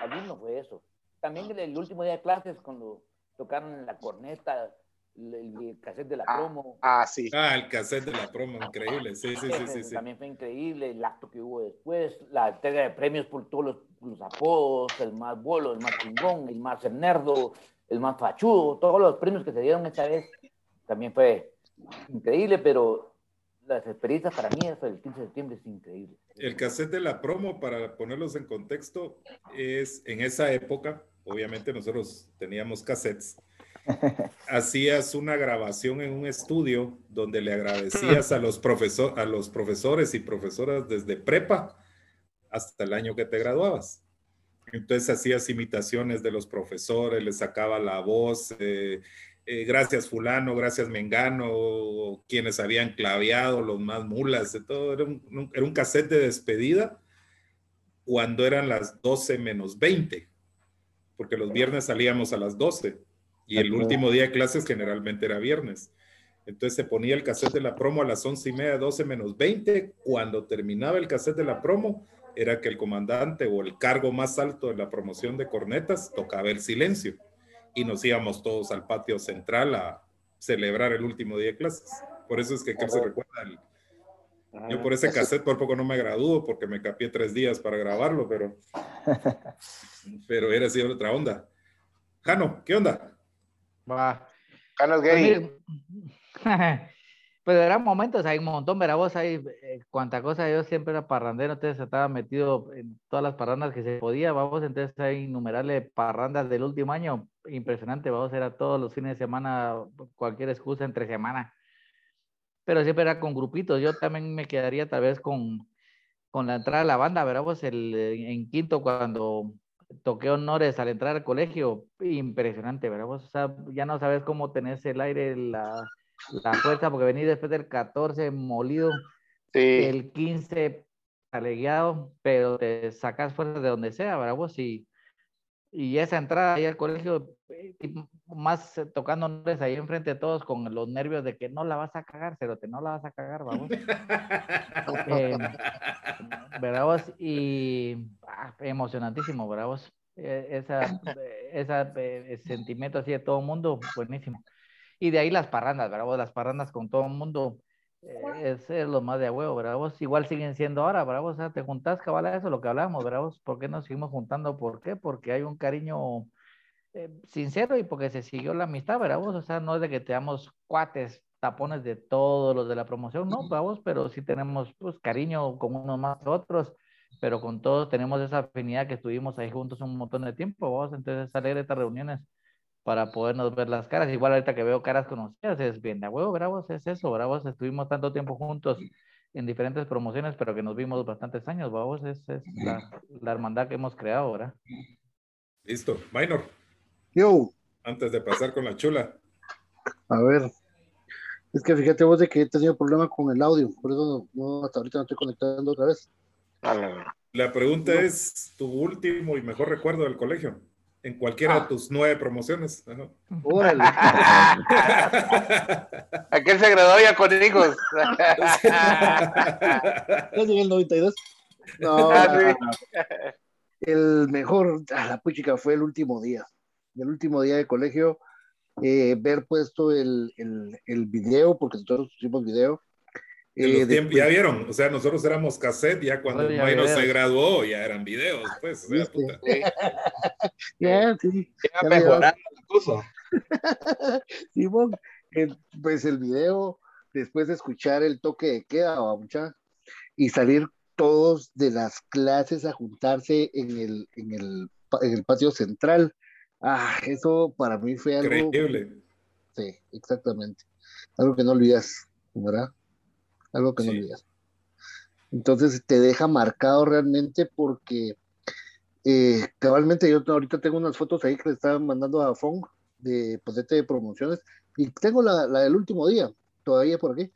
alumno fue eso. También el, el último día de clases, cuando tocaron la corneta, el, el cassette de la promo. Ah, sí. Ah, el cassette de la promo, increíble. Sí, sí, sí, sí. Sí. También fue increíble el acto que hubo después, la entrega de premios por todos los, los apodos, el más bolo, el más chingón, el más nerdo, el más fachudo, todos los premios que se dieron esta vez también fue increíble, pero las experiencias para mí fue el 15 de septiembre es increíble. El cassette de la promo, para ponerlos en contexto, es en esa época, obviamente nosotros teníamos cassettes, hacías una grabación en un estudio donde le agradecías a los, profesor, a los profesores y profesoras desde prepa hasta el año que te graduabas. Entonces hacías imitaciones de los profesores, les sacaba la voz, eh, eh, gracias fulano, gracias mengano, quienes habían claveado, los más mulas, de todo. Era un, era un cassette de despedida cuando eran las 12 menos 20, porque los viernes salíamos a las 12 y el último día de clases generalmente era viernes. Entonces se ponía el cassette de la promo a las 11 y media, 12 menos 20. Cuando terminaba el cassette de la promo, era que el comandante o el cargo más alto de la promoción de cornetas tocaba el silencio y nos íbamos todos al patio central a celebrar el último día de clases. Por eso es que aquel se recuerda. el- yo por ese cassette por poco no me gradúo porque me capié tres días para grabarlo, pero, pero era así otra onda. Jano, ¿qué onda? Va. Canas Pues, gay. mire, pues eran momentos, hay un montón, verá vos, hay eh, cuanta cosa, yo siempre era parrandero, entonces estaba metido en todas las parrandas que se podía, vamos, entonces hay innumerables parrandas del último año, impresionante, vamos, era todos los fines de semana, cualquier excusa entre semana, pero siempre era con grupitos, yo también me quedaría tal vez con, con la entrada de la banda, verá el, eh, en quinto cuando toqué honores al entrar al colegio, impresionante, ¿verdad? Vos, o sea, ya no sabes cómo tenés el aire, la, la fuerza, porque venís después del 14 molido, Sí. el 15 alegueado, pero te sacas fuerza de donde sea, ¿verdad? Vos, y, y esa entrada ahí al colegio, eh, más tocando honores ahí enfrente de todos con los nervios de que no la vas a cagar, pero te no la vas a cagar, vamos. Eh, ¿verdad vos? Y ah, emocionantísimo, ¿verdad vos? Eh, esa, esa eh, sentimiento así de todo el mundo, buenísimo. Y de ahí las parrandas, ¿verdad vos? Las parrandas con todo el mundo, eh, es, es lo más de a huevo, ¿verdad vos? Igual siguen siendo ahora, ¿verdad vos? O sea, te juntás, cabal, eso, lo que hablábamos, ¿verdad vos? ¿Por qué nos seguimos juntando? ¿Por qué? Porque hay un cariño eh, sincero y porque se siguió la amistad, ¿verdad vos? O sea, no es de que teamos cuates tapones de todos los de la promoción, no, vamos, pero sí tenemos pues cariño con unos más que otros, pero con todos tenemos esa afinidad que estuvimos ahí juntos un montón de tiempo, vamos, entonces salir de estas reuniones para podernos ver las caras. Igual ahorita que veo caras conocidas, es bien de huevo, bravos, es eso, bravos, estuvimos tanto tiempo juntos en diferentes promociones, pero que nos vimos bastantes años, vamos, es, es la, la hermandad que hemos creado, ¿verdad? Listo. Minor, Yo, antes de pasar con la chula. a ver. Es que fíjate vos de que he tenido problema con el audio, por eso no, no, hasta ahorita no estoy conectando otra vez. La pregunta es tu último y mejor recuerdo del colegio. En cualquiera de tus nueve promociones. Ajá. Órale. Aquel se graduó ya con hijos. Llegué el 92. No, Ah, sí. el mejor, a la puchica, fue el último día. El último día de colegio, eh, ver puesto el, el, el video, porque nosotros pusimos video. Eh, los después- ya vieron, o sea, nosotros éramos cassette, ya cuando Ahora ya se graduó, ya eran videos, pues. o sea, ¿Viste? puta. Ya, sí. Ya Ya mejorando la cosa. Simón, el- pues el video, después de escuchar el toque de queda, mucha, y salir todos de las clases a juntarse en el, en el, en el patio central. Ah, eso para mí fue algo. Increíble. Sí, exactamente. Algo que no olvidas, ¿verdad? Algo que no Sí. olvidas. Entonces te deja marcado realmente porque eh, cabalmente yo ahorita tengo unas fotos ahí que le estaban mandando a Fong de potete de promociones y tengo la, la del último día, todavía por aquí.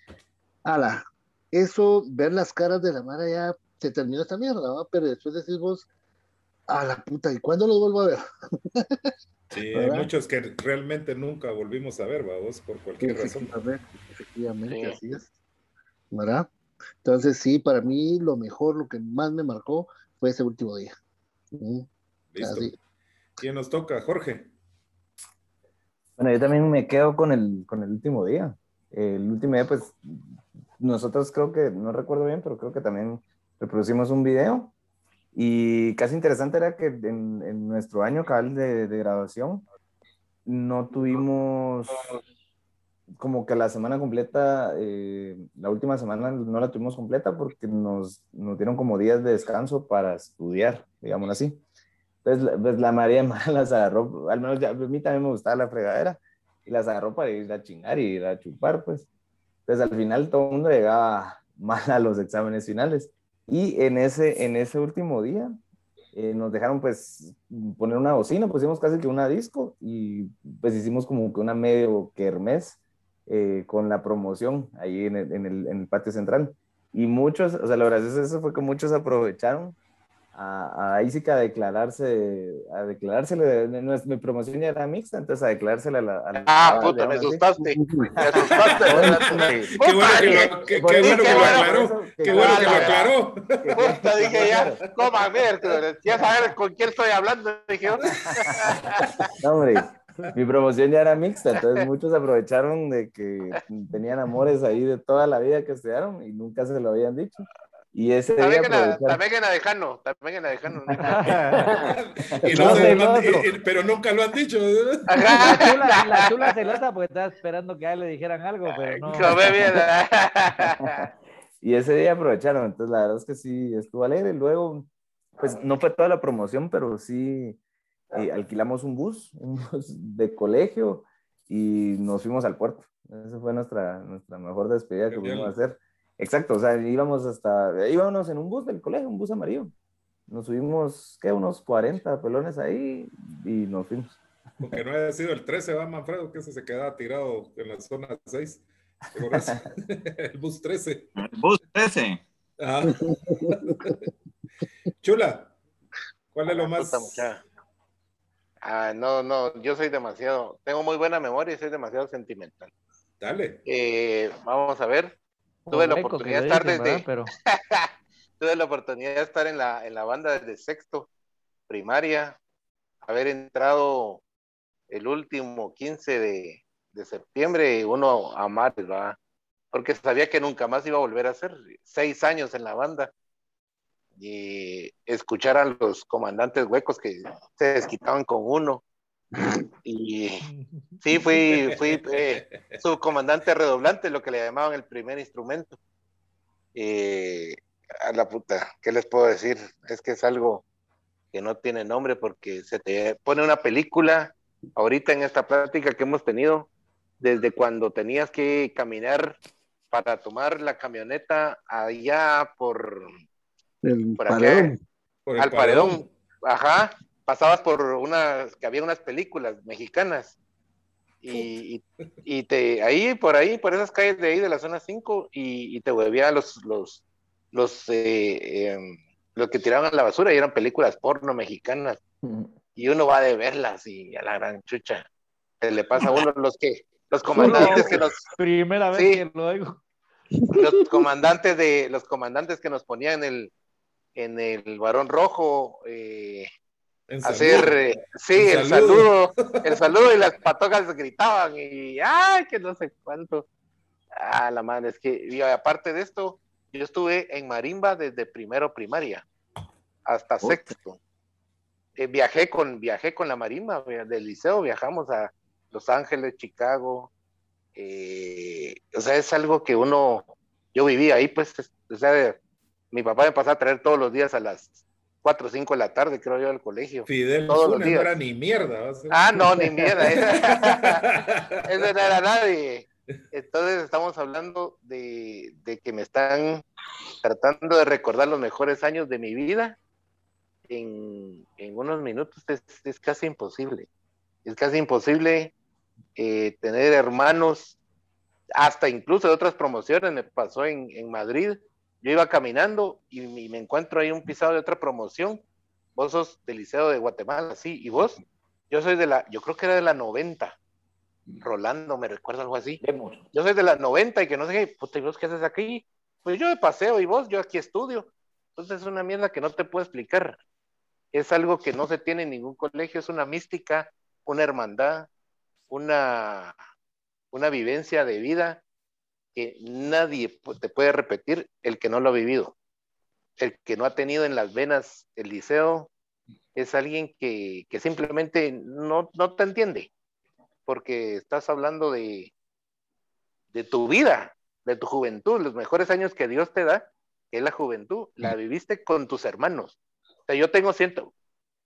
Ala, eso, ver las caras de la Mara ya se terminó esta mierda, ¿va? pero después decís vos, a la puta, ¿y cuándo los vuelvo a ver? Sí, hay muchos que realmente nunca volvimos a ver, vos por cualquier razón. Efectivamente, efectivamente, Sí. así es. ¿Verdad? Entonces, sí, para mí lo mejor, lo que más me marcó fue ese último día. Listo. así. ¿Quién nos toca? Jorge. Bueno, yo también me quedo con el, con el último día. El último día, pues, nosotros creo que, no recuerdo bien, pero creo que también reproducimos un video. Y casi interesante era que en, en nuestro año cabal de, de graduación no tuvimos como que la semana completa, eh, la última semana no la tuvimos completa porque nos, nos dieron como días de descanso para estudiar, digámoslo así. Entonces, pues la María las agarró, al menos ya, a mí también me gustaba la fregadera, y las agarró para ir a chingar y ir a chupar, pues. Entonces, al final todo el mundo llegaba mal a los exámenes finales. Y en ese, en ese último día eh, nos dejaron, pues, poner una bocina, pusimos casi que una disco, y pues hicimos como que una medio kermés eh, con la promoción ahí en el, en el, en el patio central. Y muchos, o sea, lo gracioso de eso fue que muchos aprovecharon a, a ahí sí que a declararse, a declarársele, de- mi promoción ya era mixta, entonces a declarársele a la... a la- Ah, a- puta, me asustaste. Me asustaste. Qué bueno que lo, eso- bueno que lo aclaró. Qué bueno que lo aclaró. Puta, dije ya, coma miércoles. Ya saber con quién estoy hablando, dije. No, hombre, mi promoción ya era mixta, entonces muchos aprovecharon de que tenían amores ahí de toda la vida que estudiaron y nunca se lo habían dicho. Y ese día También en, la- aprovecharon. también en Adejano, también en Adejano. Y no No, se y- y- pero nunca lo han dicho. La Ajá, chula, la chula celosa porque estaba esperando que a él le dijeran algo, pero no. Y ese día aprovecharon, entonces la verdad es que sí, estuvo alegre. Luego, pues no fue toda la promoción, pero sí eh, alquilamos un bus, un bus de colegio y nos fuimos al puerto. Esa fue nuestra, nuestra mejor despedida que pudimos hacer. Exacto, o sea, íbamos hasta, íbamos en un bus del colegio, un bus amarillo. Nos subimos, ¿qué? Unos 40 pelones ahí y nos fuimos. Aunque no haya sido el 13, va Manfredo, que ese se quedaba tirado en la zona 6. Por eso. El bus 13. Bus 13. Ajá. Chula, ¿cuál es lo más? Ah, no, no, yo soy demasiado, tengo muy buena memoria y soy demasiado sentimental. Dale. Eh, vamos a ver, tuve la oportunidad de estar dicen, desde, ¿verdad? Pero tuve la oportunidad de estar en la, en la banda desde sexto, primaria, haber entrado el último 15 de, de septiembre, uno a mares, ¿va? Porque sabía que nunca más iba a volver a hacer, seis años en la banda, y escuchar a los comandantes huecos que se desquitaban con uno, Y sí, fui, fui eh, subcomandante redoblante, lo que le llamaban el primer instrumento. Eh, a la puta, ¿qué les puedo decir? Es que es algo que no tiene nombre porque se te pone una película ahorita en esta plática que hemos tenido, desde cuando tenías que caminar para tomar la camioneta allá por, El por paredón. Por el al paredón. Ajá, pasabas por unas, que había unas películas mexicanas. Y, y- y te, ahí, por ahí, por esas calles de ahí de la zona 5, y, y te volvían los, los, los, eh, em, los que tiraban a la basura y eran películas porno mexicanas. Y uno va de verlas y a la gran chucha. Se le pasa a uno los que, los comandantes que nos, Primera vez Sí. que lo oigo. los comandantes de los comandantes que nos ponían en el en el varón rojo eh, hacer eh, sí el salud. saludo el saludo y las patojas gritaban y ay que no sé cuánto. Ah la madre es que y aparte de esto yo estuve en marimba desde primero primaria hasta sexto. Eh, viajé con viajé con la marimba del liceo viajamos a Los Ángeles Chicago eh, o sea, es algo que uno, yo vivía ahí, pues, es- o sea, mi papá me pasaba a traer todos los días a las 4 o 5 de la tarde, creo yo, al colegio. Fidel Todos los Funes no días. era ni mierda. Ah, no, ni mierda. Eso no era nadie. Entonces estamos hablando de, de que me están tratando de recordar los mejores años de mi vida en, en unos minutos. Es, es casi imposible. Es casi imposible eh, tener hermanos, hasta incluso de otras promociones. Me pasó en, en Madrid. Yo iba caminando y, y me encuentro ahí un pisado de otra promoción. Vos sos del Liceo de Guatemala, sí. ¿Y vos? Yo soy de la, yo creo que era de la 90. Rolando, me recuerda algo así. Yo soy de la 90 y que no sé qué, puta, ¿y vos qué haces aquí? Pues yo de paseo y vos, yo aquí estudio. Entonces es una mierda que no te puedo explicar. Es algo que no se tiene en ningún colegio, es una mística, una hermandad, una, una vivencia de vida que nadie te puede repetir el que no lo ha vivido. El que no ha tenido en las venas el liceo es alguien que, que simplemente no, no te entiende, porque estás hablando de, de tu vida, de tu juventud, los mejores años que Dios te da, que es la juventud, la viviste con tus hermanos. O sea, yo tengo ciento,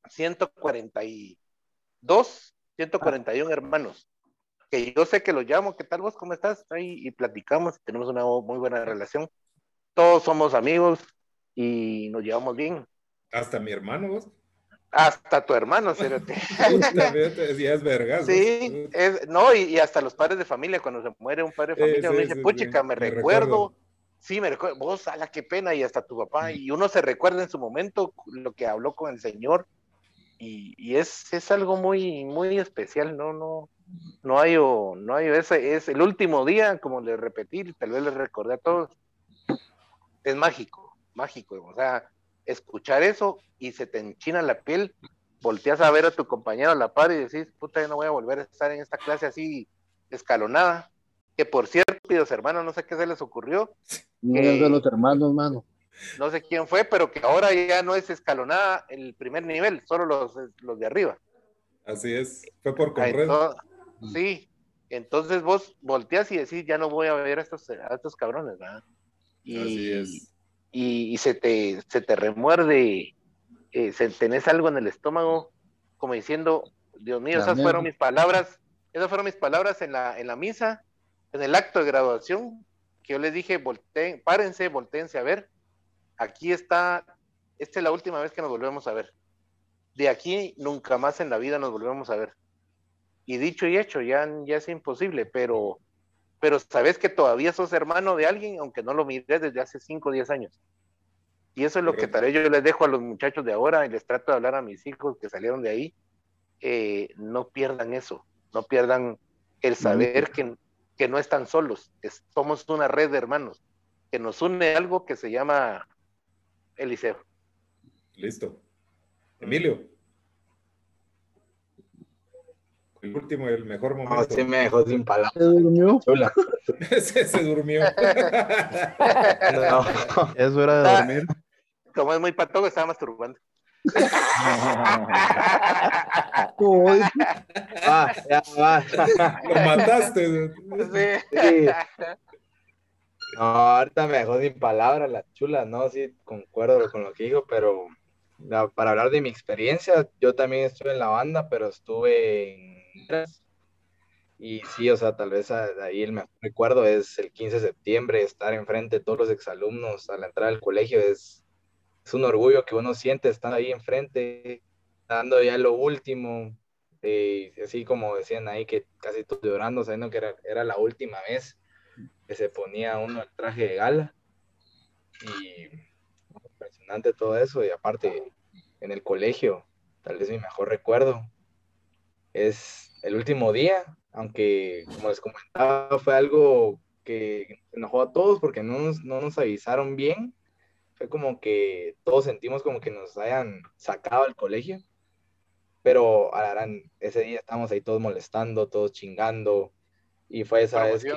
142, 141 hermanos, que yo sé que los llamo, ¿qué tal vos? ¿Cómo estás? Ahí, y platicamos, tenemos una muy buena relación. Todos somos amigos y nos llevamos bien. Hasta mi hermano, vos. Hasta tu hermano, fíjate, ya es vergas. Sí, es, no, y, y hasta los padres de familia, cuando se muere un padre de familia, uno dice, puchica, me, me recuerdo, recuerdo. sí, me recuerdo, vos, ala, qué pena, y hasta tu papá, y uno se recuerda en su momento lo que habló con el Señor, y, y es, es algo muy, muy especial, no, no, no hay, o- no hay, ese, es el último día, como le repetí, tal vez les recordé a todos, es mágico, mágico, o sea, escuchar eso y se te enchina la piel, volteas a ver a tu compañero a la par y decís, puta, yo no voy a volver a estar en esta clase así escalonada. Que por cierto, queridos hermanos, no sé qué se les ocurrió, No de los hermanos, mano. No sé quién fue, pero que ahora ya no es escalonada el primer nivel, solo los, los de arriba. Así es. Fue por correr. todo- sí, entonces vos volteas y decís, ya no voy a ver a estos, a estos cabrones, ¿verdad? Y, Así es. y, y se, te, se te remuerde, eh, se, tenés algo en el estómago, como diciendo, Dios mío, esas fueron mis palabras, esas fueron mis palabras en la, en la misa, en el acto de graduación, que yo les dije, volteen, párense, volteense a ver, aquí está, esta es la última vez que nos volvemos a ver. De aquí nunca más en la vida nos volvemos a ver. Y dicho y hecho, ya, ya es imposible, pero, pero sabes que todavía sos hermano de alguien, aunque no lo mires desde hace 5 o 10 años. Y eso es lo que tal vez yo les dejo a los muchachos de ahora y les trato de hablar a mis hijos que salieron de ahí. eh, no pierdan eso, no pierdan el saber que, que no están solos, es- somos una red de hermanos, que nos une algo que se llama Eliseo. Listo. Emilio. El último y el mejor No, momento. sí me dejó sin palabras. ¿Se durmió? Chula. se, se durmió. No. Eso era de Ah. dormir. Como es muy patogo, estaba masturbando. Va, ya va. Lo mataste. Sí. No, ahorita me dejó sin palabras la chula, ¿no? Sí, concuerdo con lo que dijo, pero la- para hablar de mi experiencia, yo también estuve en la banda, pero estuve en... Y sí, o sea, tal vez ahí el mejor recuerdo es el 15 de septiembre, estar enfrente de todos los exalumnos a la entrada del colegio, es, es un orgullo que uno siente estar ahí enfrente, dando ya lo último, eh, así como decían ahí que casi todos llorando, sabiendo que era, era la última vez que se ponía uno el traje de gala. Y impresionante todo eso. Y aparte, en el colegio, tal vez mi mejor recuerdo es el último día, aunque como les comentaba, fue algo que enojó a todos porque no nos, no nos avisaron bien. Fue como que todos sentimos como que nos hayan sacado del colegio. Pero a la gran, ese día estábamos ahí todos molestando, todos chingando. Y fue esa vez que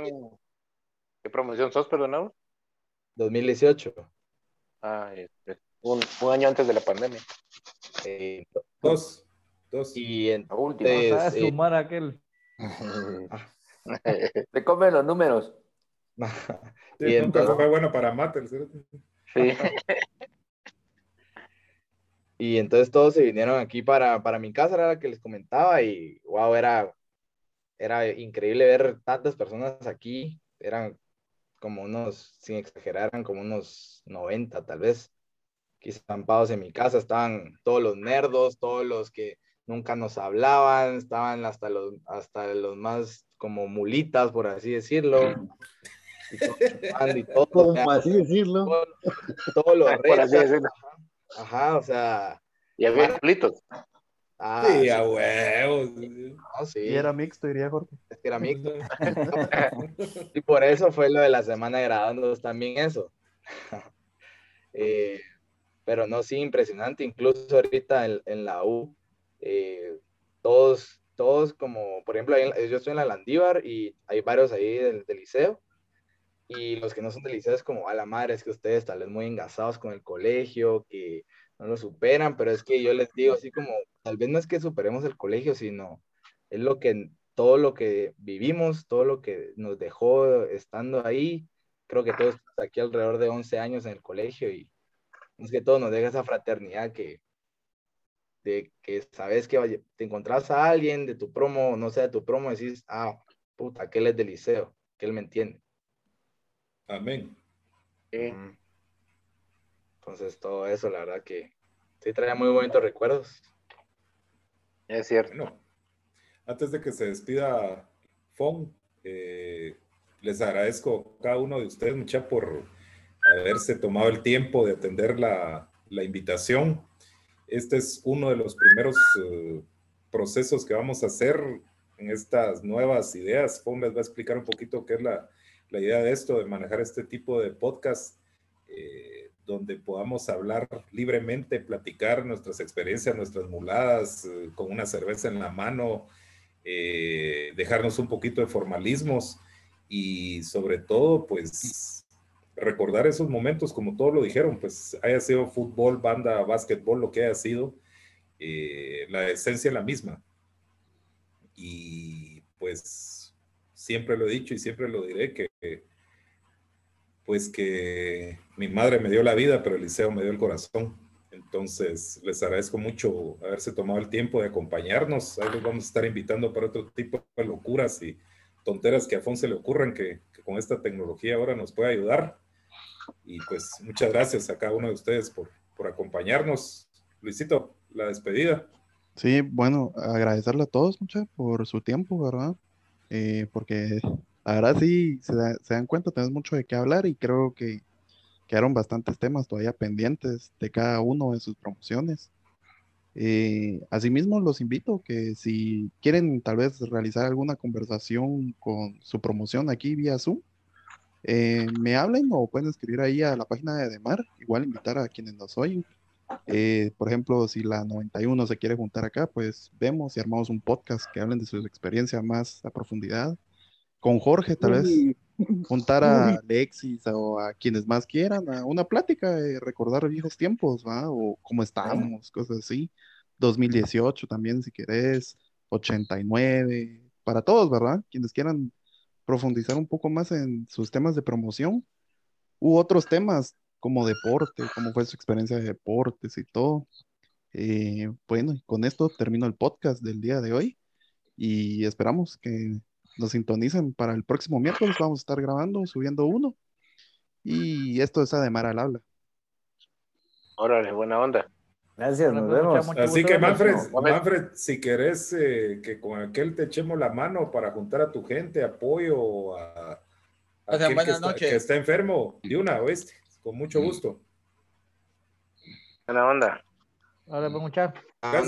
¿Qué promoción sos, perdonado? 2018. Ah, este, un, un año antes de la pandemia. eh, Dos. Dos. y última. entonces, Vas a eh, sumar aquel. Se comen los números. Sí, y nunca entonces- fue bueno para Matel. ¿sí? Sí. Y entonces todos se vinieron aquí para, para mi casa, era la que les comentaba, y wow, era, era increíble ver tantas personas aquí. Eran como unos, sin exagerar, eran como unos 90 tal vez. Aquí estampados en mi casa estaban todos los nerdos, todos los que nunca nos hablaban, estaban hasta los, hasta los más como mulitas, por así decirlo. Y todos chupando y todo, o Como sea, así decirlo. todo- todos los Por decirlo. Ajá, o sea. Y había plitos. Ah, Sí, a huevos. no, sí, Y era mixto, diría Jorge. es que era mixto. Y por eso fue lo de la semana de graduándonos también eso. Eh, pero no, sí, impresionante. Incluso ahorita en, en la U, eh, todos, todos como, por ejemplo, en yo estoy en la Landívar y hay varios ahí del, del liceo. Y los que no son del liceo es como, a la madre, es que ustedes tal vez muy engasados con el colegio, que no lo superan, pero es que yo les digo así como, tal vez no es que superemos el colegio, sino es lo que, todo lo que vivimos, todo lo que nos dejó estando ahí. Creo que todos estamos aquí alrededor de 11 años en el colegio y es que todo nos deja esa fraternidad que, de que sabes que te encontrás a alguien de tu promo, no sé, de tu promo, decís, ah, puta, que él es del liceo, que él me entiende. Amén. Entonces, todo eso, la verdad que sí trae muy bonitos recuerdos. Es cierto. Bueno, antes de que se despida Fon, eh, les agradezco a cada uno de ustedes, mucha, por haberse tomado el tiempo de atender la, la invitación. Este es uno de los primeros eh, procesos que vamos a hacer en estas nuevas ideas. Fon les va a explicar un poquito qué es la, la idea de esto, de manejar este tipo de podcast. eh, donde podamos hablar libremente, platicar nuestras experiencias, nuestras muladas, eh, con una cerveza en la mano, eh, dejarnos un poquito de formalismos y sobre todo, pues, recordar esos momentos, como todos lo dijeron, pues, haya sido fútbol, banda, básquetbol, lo que haya sido, eh, la esencia es la misma. Y pues, siempre lo he dicho y siempre lo diré que pues que mi madre me dio la vida, pero el liceo me dio el corazón. Entonces, les agradezco mucho haberse tomado el tiempo de acompañarnos. Ahí los vamos a estar invitando para otro tipo de locuras y tonteras que a Fon se le ocurran que, que con esta tecnología ahora nos puede ayudar. Y pues muchas gracias a cada uno de ustedes por, por acompañarnos. Luisito, la despedida. Sí, bueno, agradecerle a todos, mucha, por su tiempo, ¿verdad? Eh, porque verdad sí se, da- se dan cuenta, tenemos mucho de qué hablar y creo que quedaron bastantes temas todavía pendientes de cada uno de sus promociones. Eh, asimismo, los invito que si quieren tal vez realizar alguna conversación con su promoción aquí vía Zoom, eh, me hablen o pueden escribir ahí a la página de Demar, igual invitar a quienes nos oyen. Eh, por ejemplo, si la 91 se quiere juntar acá, pues vemos y armamos un podcast que hablen de su experiencia más a profundidad. Con Jorge, tal vez juntar a Alexis o a quienes más quieran a una plática, eh, recordar viejos tiempos, ¿va? O cómo estábamos, cosas así. 2018 también, si querés, 89, para todos, ¿verdad? Quienes quieran profundizar un poco más en sus temas de promoción u otros temas como deporte, cómo fue su experiencia de deportes y todo. Eh, bueno, y con esto termino el podcast del día de hoy y esperamos que nos sintonicen para el próximo miércoles. Vamos a estar grabando, subiendo uno. Y esto es Ademar al habla. Órale, buena onda. Gracias, nos vemos. Así que. Manfred. Manfred, si querés eh, que con aquel te echemos la mano para juntar a tu gente, apoyo a, a Pasen aquel que buenas está, noches. que está enfermo, de una, ¿oíste? Con mucho gusto. Buena onda. Ahora, pues, muchachos. Gracias.